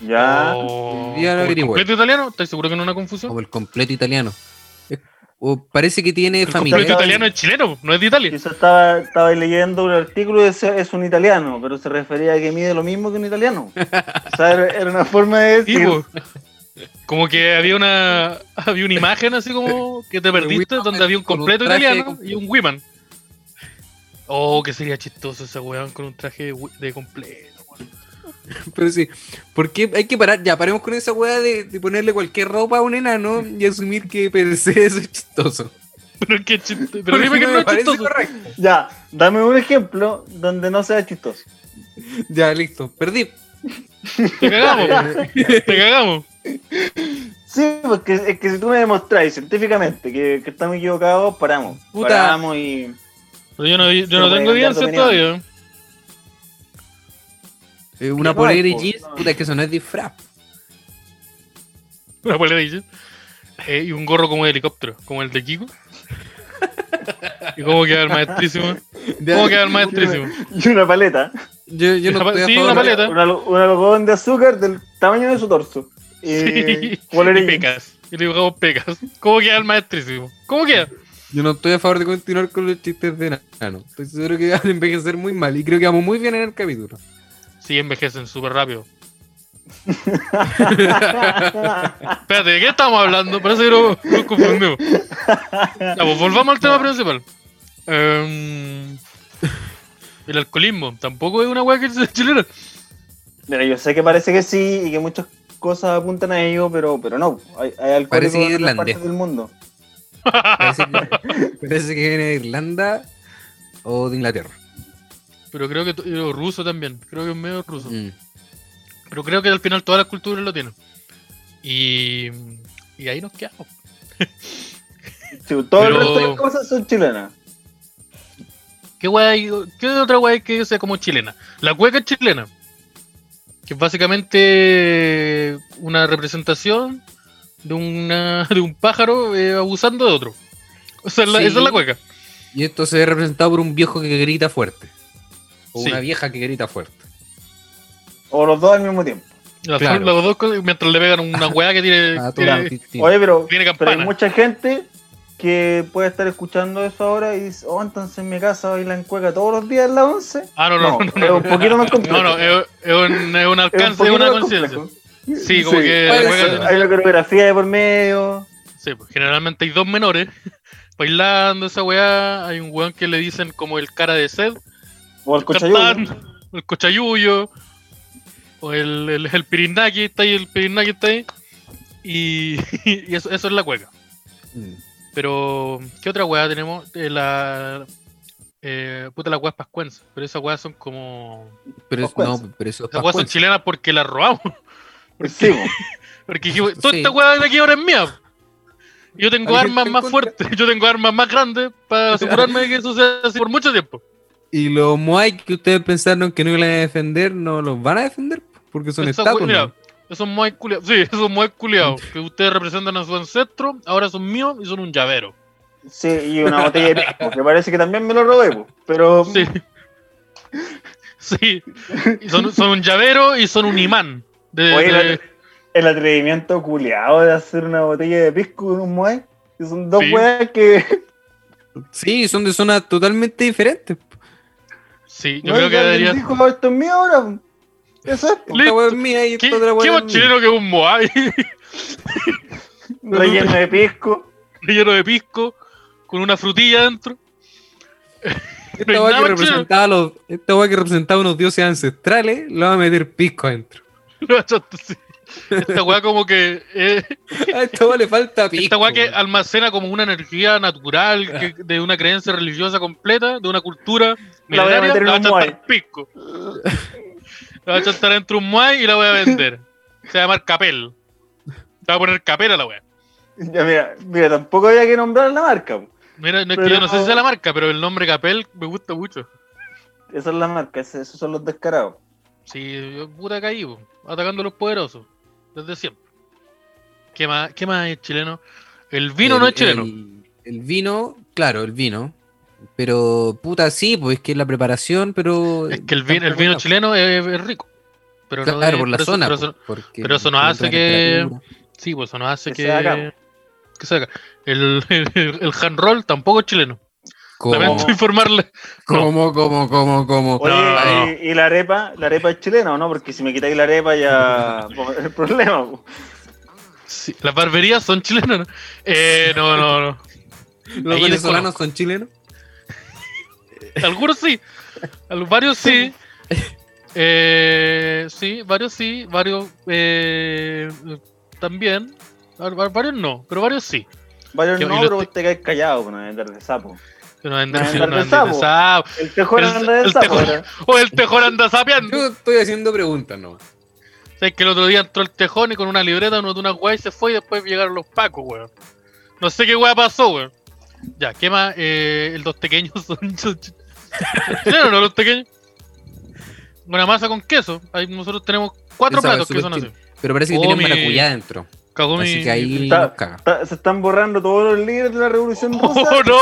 Ya. O, Ya lo o el completo italiano, ¿estás seguro que no es una confusión? Como el completo italiano. O parece que tiene El completo familia. italiano es chileno, no es de Italia. Quizás estaba, estaba leyendo un artículo y decía, es un italiano, pero se refería a que mide lo mismo que un italiano. O sea, era, una forma de decir. Como que había una [laughs] había una imagen así como que te perdiste donde había un completo italiano y un Wiman. Oh, que sería chistoso ese weón con un traje de, completo. weón. [laughs] Pero sí, ¿por qué hay que parar? Ya, paremos con esa weá de, de ponerle cualquier ropa a un enano y asumir que [laughs] per se eso es chistoso. Pero qué chistoso. Pero Porque dime que no es chistoso. correcto. Ya, dame un ejemplo donde no sea chistoso. Ya, listo, perdí. Te cagamos. te cagamos. Sí, porque es que si tú me demostráis científicamente que, que estamos equivocados, paramos. Puta. Paramos y. Pero yo no, yo no tengo evidencia todavía. Eh, una No, polera y po, jeans, puta, es que eso no es disfraz. Una polera dice. Eh, y un gorro como de helicóptero, como el de Kiko. ¿Y cómo queda el maestrísimo? ¿Cómo queda el maestrísimo? [laughs] Y una paleta. Yo, yo no Sí, una paleta. Un, al- un algodón de azúcar del tamaño de su torso. [laughs] Y Sí. polera Y pecas. Y le dibujamos pecas. ¿Cómo queda el maestrísimo? ¿Cómo queda? Yo no estoy a favor de continuar con los chistes de enano. Estoy seguro que van a envejecer muy mal y creo que vamos muy bien en el capítulo. Sí, envejecen súper rápido. [laughs] Espérate, ¿de qué estamos hablando? Parece que nos, confundimos. Ya, pues volvamos al tema principal. Em, el alcoholismo tampoco es una weá que es [laughs] chilena. Mira, yo sé que parece que sí y que muchas cosas apuntan a ello, pero, pero no. Hay, hay alcohólicos Parece que en otras partes del mundo. Parece que, [laughs] parece que viene de Irlanda o de Inglaterra. Pero creo que eh, ruso también. Creo que es medio ruso. Mm. Pero creo que al final todas las culturas lo tienen. Y, y ahí nos quedamos. Sí, todo el Pero- resto de las cosas son chilenas. ¿Qué, hay- ¿Qué otra weá hay que sea como chilena? La cueca es chilena. Que es básicamente una representación de, una, [laughs] de un pájaro eh, abusando de otro. O sea, la- Sí. esa es la cueca. Y esto se ve representado por un viejo que grita fuerte. O Sí. una vieja que grita fuerte. O los dos al mismo tiempo. Las, Claro. las dos cosas, mientras le pegan una weá que tiene, [laughs] Ah. Oye, pero, tiene pero hay mucha gente que puede estar escuchando eso ahora y dice, oh, entonces en mi casa bailan cueca todos los días a las 11. Ah, no, no, no. es no, un poquito más complejo. No, no, es, es un, es un alcance, es poquito una conciencia. Sí, como que la ser. weá- Hay una coreografía de por medio. Sí, pues, generalmente hay dos menores [laughs] bailando esa weá. Hay un weón que le dicen como el cara de sed, O el cochayuyo. El cochayuyo, o el, el, el pirinaki está ahí, el pirinaki está ahí. Y, [laughs] y eso, eso es la cueca. Mm. Pero, ¿qué otra weá tenemos? Eh, la. Eh, puta, las weas pascuenses. Pero esas weas son como. Pero, es- no, pero eso es Esas weas son chilenas porque las robamos. [laughs] Sí, [laughs] po. Porque dijimos, toda Sí. esta weá de aquí ahora es mía. Yo tengo armas más fuertes, yo tengo armas más grandes para [laughs] asegurarme de que eso sea así por mucho tiempo. Y los Moai que ustedes pensaron que no iban a defender, no los van a defender porque son estatuas. Esos moai culiados, sí, [laughs] esos moai culiados que ustedes representan a su ancestro, ahora son míos y son un llavero. Sí, y una botella de pisco, que parece que también me lo robé, po. pero [laughs] Sí. Sí. Y son, son un llavero y son un imán. De, Oye, de- el, el atrevimiento culiado de hacer una botella de pisco con un muay, que son dos Sí. weas que [laughs] Sí, son de zonas totalmente diferentes. sí, yo no, creo que debería. dijo, "Oh, esto es mío ahora. Po". Eso es, po. Listo. Esta weá es mía y ¿Qué, esta otra qué más es chileno que un moai? [laughs] relleno de pisco. relleno de pisco, con una frutilla dentro. Esta weá que representaba a los, esta weá que representaba unos dioses ancestrales, le va a meter pisco adentro. [laughs] Esta weá como que eh, A esta weá le falta pisco. esta weá que almacena como una energía natural que- de una creencia religiosa completa, de una cultura La voy a meter en un pisco. [laughs] La voy a chantar dentro de un muay y la voy a vender. Se va a llamar Capel. Se va a poner Capel a la weá. Ya, mira, mira, tampoco había que nombrar la marca. Mira, no es que yo no sé si sea la marca, pero el nombre Capel me gusta mucho. Esa es la marca, esos son los descarados. Sí, yo puta caí, atacando a los poderosos. Desde siempre. ¿Qué más, qué más es chileno? El vino no es chileno. El, el vino, claro, el vino. Pero, puta, sí, pues es que la preparación, pero. Es que el vino, el vino chileno es, es rico. Pero no Claro, de- por la pero eso- zona. pero eso- porque pero eso no hace que- sí, pues eso no hace Que que. se haga. que se haga. El, [laughs] el, el hand roll tampoco es chileno. Lamento ¿Cómo? informarle. ¿Cómo, cómo, cómo, cómo? Oye, No. y, y la arepa, la arepa es chilena o no? Porque si me quitáis la arepa ya pues, [laughs] el problema. po. Sí, las barberías son chilenas, ¿no? Eh, no, no, no. [laughs] ¿Los Ahí venezolanos son chilenos? Algunos sí. Varios sí. [laughs] Eh, sí, varios sí. Varios eh, también. Va- va- Varios no, pero varios sí. Varios no, los pero te- te caes callado con vender de sapo. Que no No, andar de sapo. de sapo. El tejón El- anda de el sapo. tejón. [laughs] O el tejón anda sapeando. Yo estoy haciendo preguntas, ¿no? ¿Sabes que el otro día entró el tejón y con una libreta anotó una weá y se fue y después llegaron los pacos, weón? No sé qué weá pasó, weón. Ya, ¿qué más? Eh, el dos pequeños [laughs] son. son chilenos, ¿no? Los pequeños. Una masa con queso. Ahí nosotros tenemos cuatro platos que son así. Pero parece que Oh, tienen mi- maracuyá dentro. Cagó mi. Así que ahí Está- nos caga. Está- se están borrando todos los líderes de la revolución Oh, rusa. [laughs] no,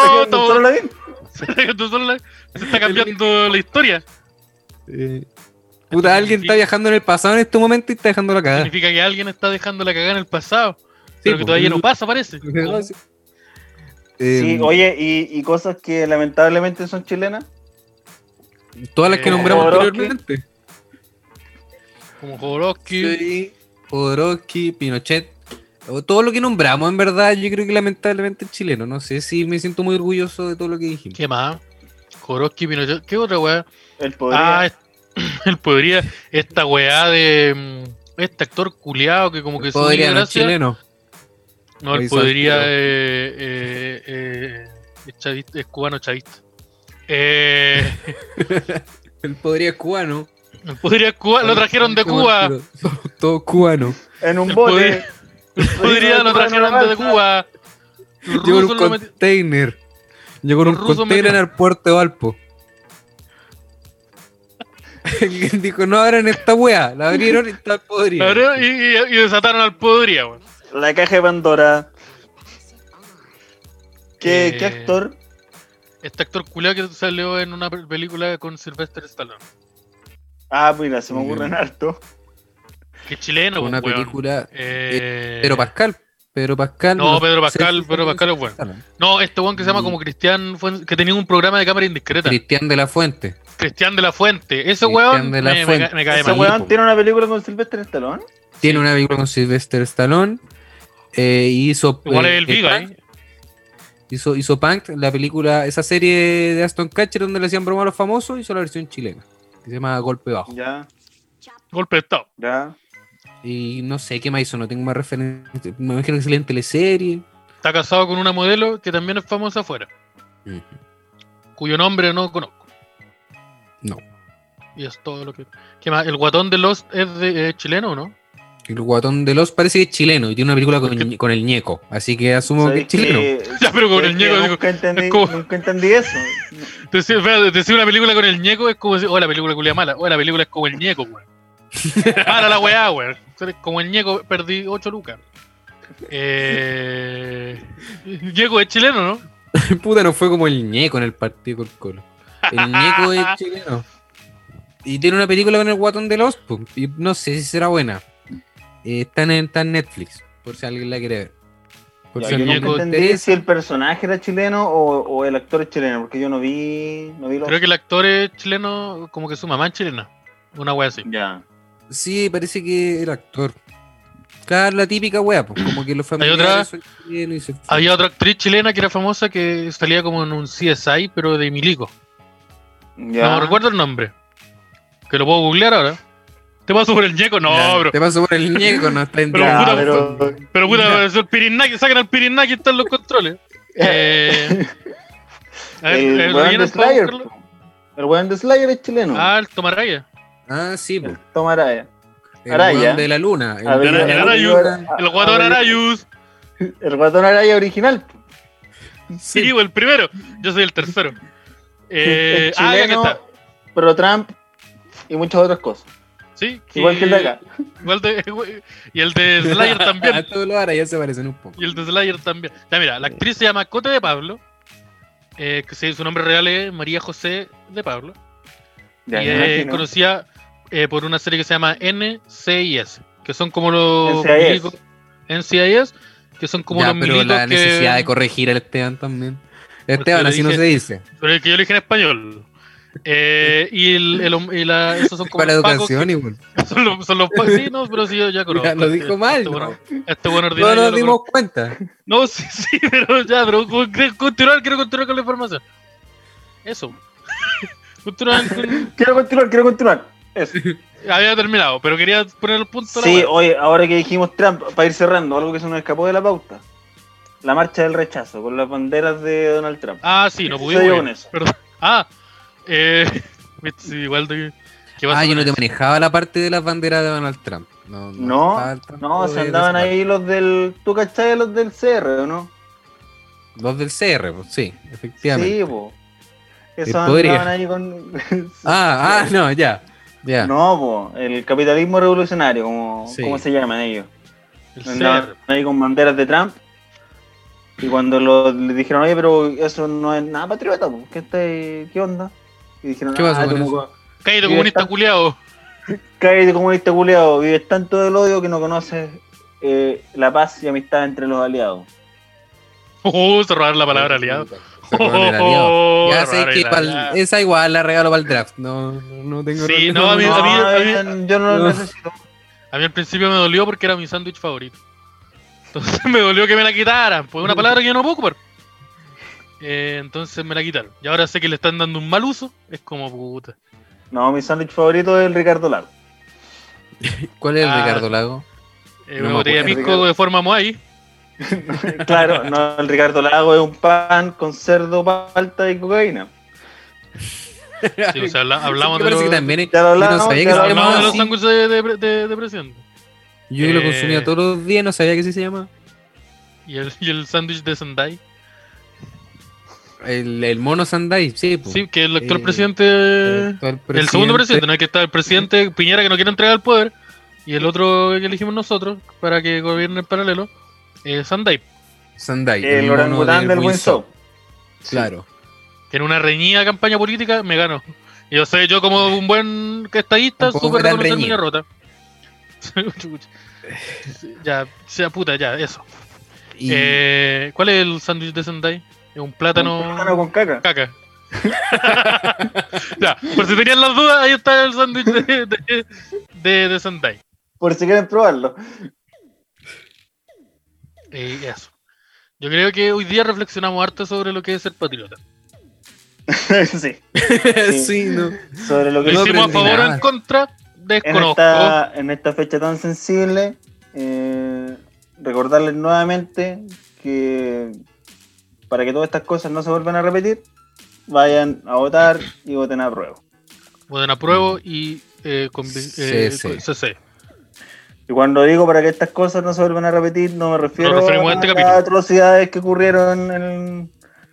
se está quedando estamos- solo la [laughs] se está cambiando [laughs] la historia. Puta, alguien está viajando en el pasado en este momento y está dejando la cagada. Significa que alguien está dejando la cagada en el pasado. pero que po. todavía no pasa, parece. No, sí. Sí, Eh, oye, y, y cosas que lamentablemente son chilenas. Todas las que eh, nombramos Jodorowsky. anteriormente. Como Jodorowsky. Sí, Jodorowsky, Pinochet. Todo lo que nombramos, en verdad, yo creo que lamentablemente es chileno. No sé si me siento muy orgulloso de todo lo que dijimos. ¿Qué más? Jodorowsky, Pinochet. ¿Qué otra weá? El podría. Ah, es- [laughs] él podría. Esta weá de. mm, Este actor culiado que como que su Podría no es gracia- chileno. No, él podría. Eh, eh, eh, es, chavista- es cubano chavista. Eh, [laughs] Él podría es cubano. él podría Cuba, lo trajeron de Cuba. [laughs] Todos cubanos. En un bote. podría- Podría, lo trajeron de Cuba. Llegó en un container. Llegó en un container en el puerto de Valpo. [laughs] Alguien dijo, no abran esta wea. La abrieron y está podrida. Claro, y, y- y desataron al podría, weón. La caja de Pandora. ¿Qué, Eh, qué actor? Este actor culiado que salió en una pe- película con Sylvester Stallone. Ah, mira, se me ocurren bien. harto. Que chileno, una pues, weón. película. Eh, Pedro Pascal. Pedro Pascal. No, Pedro Pascal, Pedro Pascal es bueno. No, este weón que se llama Mm. como Cristian, que tenía un programa de cámara indiscreta. Cristian de la Fuente. Cristian de la Fuente. Ese Cristian weón de la me, me Fuente. ca- me cae ¿Ese mal. weón tiene una película con Sylvester Stallone? Tiene una película con Sylvester Stallone. eh, hizo. Igual eh, es el Viga, ¿eh? Hizo, hizo Punk, la película, esa serie de Aston Catcher donde le hacían broma a los famosos, hizo la versión chilena. Que se llama Golpe Bajo. Ya, Golpe de Estado. ya. Y no sé qué más hizo, no tengo más referencia. Me imagino que salía en teleserie. Está casado con una modelo que también es famosa afuera, cuyo nombre no conozco. No. Y es todo lo que. ¿Qué más? ¿El guatón de Lost es, de, es chileno o no? El guatón de los parece que es chileno y tiene una película con, con el ñeco. Así que asumo que es ¿Sabes chileno. que- Ya, pero con el ñeco, Nunca entendí, es como- nunca entendí eso. Decir, espérate, decir una película con el ñeco es como decir, oh, la película culia mala. Oh, la película es como el ñeco, weón. [laughs] Para la weá, weón. Como el ñeco, perdí 8 lucas. Eh. Ñeco es chileno, ¿no? [laughs] Puta, no fue como el ñeco en el partido con Colo. El ñeco es [laughs] chileno. Y tiene una película con el guatón de los. po, Y no sé si será buena. Eh, está, en, está en Netflix, por si alguien la quiere ver. Por Ya, si el yo nunca entendí si el personaje era chileno o, o el actor es chileno, porque yo no vi, no vi los... Creo que el actor es chileno, como que su mamá es chilena. Una wea así. Ya. Sí, parece que el actor. Claro, la típica wea, pues como que los familiares otra? son chilenos y se Había otra actriz chilena que era famosa que salía como en un CSI, pero de Milico. Ya. No recuerdo el nombre. Que lo puedo googlear ahora. ¿Te paso por el ñeco? No, Ya, bro. Te paso por el ñeco, no está en [laughs] Pero Ya, puta, pero... Pero puta, es el Pirinaki, sacan al Pirinaki y están los controles. [laughs] Eh, a ver, el eh, ¿lo weón de Slayer. El weón de Slayer es chileno. Ah, el Tomaraya. Ah, sí, pues. El Tom Araya. El Araya. weón de la luna. El ver, weón de el la Arayu. luna. El guatón Arayus. [laughs] El guatón Araya original. po. Sí, el primero. Yo soy el tercero. Eh, Es ah, ya que chileno, está. Pro Trump y muchas otras cosas. Sí, Igual que el de acá. Igual de, y el de [laughs] Slayer también. todos los Araya se parecen un poco. Y el de Slayer también. Ya, mira, la actriz se llama Cote de Pablo. eh, que sí, su nombre real es María José de Pablo. Ya, y es imagino. conocida eh, por una serie que se llama NCIS, que son como los NCIS. milicos- NCIS, que son como Ya, los pero la que... necesidad de corregir al Esteban también. Esteban, así no se dice. Pero el que yo le dije en español. Eh, y el, el- y la, esos son como Para educación, igual. [laughs] que- son los, son los. Sí, no, pero sí, yo ya conozco. Ya lo dijo mal, Este ¿no? bueno, este bueno No ordinario. nos dimos cuenta. No, sí, [laughs] sí, pero ya, pero continuar, quiero continuar con la información. Eso. [laughs] Continuar con- Quiero continuar, quiero continuar. Eso. Había terminado, pero quería poner el punto. la Sí, wea. oye, ahora que dijimos Trump, para ir cerrando, algo que se nos escapó de la pauta. La marcha del rechazo, con las banderas de Donald Trump. Ah, sí, no ¿Qué pudimos. con eso? Perdón. Ah, eh, [laughs] igual de. ¿qué Ah, yo no te eso? manejaba la parte de las banderas de Donald Trump. No, No, se andaban ahí los del. ¿Tú cachai los del CR o no? Los del CR, pues, sí, efectivamente. Sí, po. Esos podría. andaban ahí con. [laughs] Ah, ah, no, ya. Ya. No, po, el capitalismo revolucionario, como, Sí. ¿cómo se llaman ellos? El Andaban CR. ahí con banderas de Trump. Y cuando lo, le dijeron, oye, pero eso no es nada patriota, po. ¿Qué, está- ¿qué onda? Y dijeron, ¿Qué pasó ah, con eso? [laughs] Cállate, comunista está- culiao. Cállate comunista culiado, vives tanto del odio que no conoces eh, la paz y amistad entre los aliados. Uh, [laughs] se robaron la palabra aliado. [laughs] Oh, Ya sé que pa'l- esa igual la regalo para el draft. No, no, no tengo Sí, no, a mí- No, a mí- yo- no lo necesito. A mí al principio me dolió porque era mi sándwich favorito. Entonces me dolió que me la quitaran. Pues una palabra que yo no puedo ocupar. Eh, entonces me la quitaron. Y ahora sé que le están dando un mal uso. Es como puta. No, mi sándwich favorito es el Ricardo Lago. [laughs] ¿Cuál es el Ah. Ricardo Lago? Eh, No una botella de pisco Ricardo. de forma Moai. [laughs] Claro, no, el Ricardo Lago es un pan con cerdo, palta y cocaína. [laughs] Sí, o sea, hablamos Me de parece los, que también es- Ya lo yo no sabía que hablamos de los sándwiches de, de, de- de presidente. Yo lo Eh, consumía todos los días, no sabía que así se llama. Y el, y el sándwich de Sendai. El, el mono Sandai, sí. po. Sí, que el actual Eh, presidente. El actual El segundo presidente, ¿no? El que está el presidente Piñera que no quiere entregar el poder. Y el otro que elegimos nosotros para que gobierne en paralelo. Eh, Sandai. Sandai. El mono orangután del Winsor. Winsor. Claro. Que en una reñida campaña política me ganó. Y yo sé, yo como un buen estadista, tan reconocer mi reñida. derrota. [laughs] Ya, sea puta, ya, eso. Y Eh, ¿Cuál es el sándwich de Sendai? Es un plátano. Un plátano con caca. caca. [laughs] ya, por si tenían las dudas, ahí está el sándwich de, de, de, de Sendai. Por si quieren probarlo. Eh, eso. Yo creo que hoy día reflexionamos harto sobre lo que es ser patriota. [laughs] [laughs] sí. sí, no. Sobre lo que Lo hicimos a favor o en contra, en desconozco. esta, en esta fecha tan sensible, eh, recordarles nuevamente que para que todas estas cosas no se vuelvan a repetir, vayan a votar y voten a prueba. Voten apruebo y eh, eh, CC. con- CC. Y cuando digo para que estas cosas no se vuelvan a repetir, no me refiero a este las atrocidades que ocurrieron en,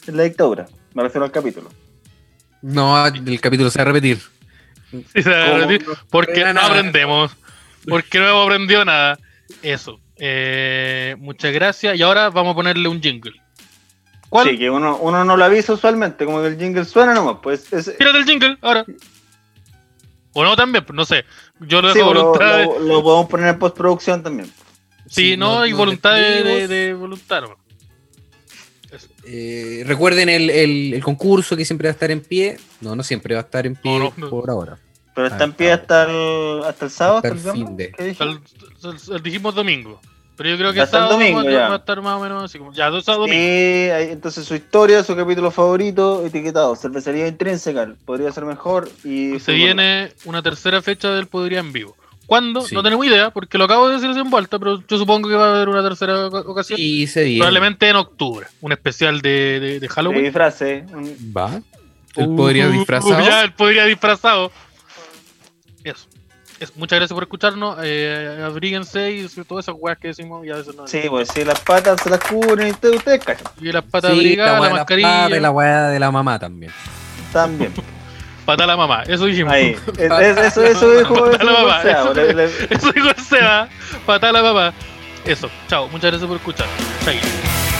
en la dictadura. Me refiero al capítulo. No, el capítulo se va a repetir. Sí, se va a repetir, Porque no nada. aprendemos. Porque no hemos aprendido nada. Eso. Eh, muchas gracias. Y ahora vamos a ponerle un jingle. ¿Cuál? Sí, que uno, uno no lo avisa usualmente, como que el jingle suena nomás. Pues es, Tírate el jingle ahora. O no también, pues, no sé. Yo lo sí, dejo lo, voluntad. de- lo- lo podemos poner en postproducción también. Sí, Sí, no, nos- y voluntad de, de, voluntad. Eh, recuerden el, el- el concurso que siempre va a estar en pie. No, no siempre va a estar en pie No, no, no. por ahora. Pero Ah, está en pie hasta el, hasta el sábado, Hasta el el, fin de. al- dijimos domingo. Pero yo creo que Hasta el sábado domingo, va, a- ya. va a estar más o menos así como. Ya, dos sábados domingo. entonces su historia, su capítulo favorito, etiquetado, cervecería intrínseca, podría ser mejor y... Se viene una tercera fecha del Podría en vivo. ¿Cuándo? Sí. No tenemos idea, porque lo acabo de decir en vuelta, pero yo supongo que va a haber una tercera oca- ocasión. Y se viene. Probablemente en octubre. Un especial de, de, de De Halloween. disfraz, ¿eh? Un- Va. Él podría Uh, disfrazado. Ya, él podría disfrazado. Eso. Muchas gracias por escucharnos. Eh, abríguense y todas esas weas que decimos. Ya eso no Sí, pues sí, las patas se las cubren y ustedes, ustedes cachan. Y las patas Sí, abrigadas, la la, weá de la mascarilla. y la weá de la mamá también. También. [laughs] Pata a la mamá. Eso dijimos. Ahí. [laughs] Es- es- eso, eso dijo, Pata la mamá, eso- dijo el Seba. Pata a la mamá. Eso. Chao. Muchas gracias por escuchar. Chao.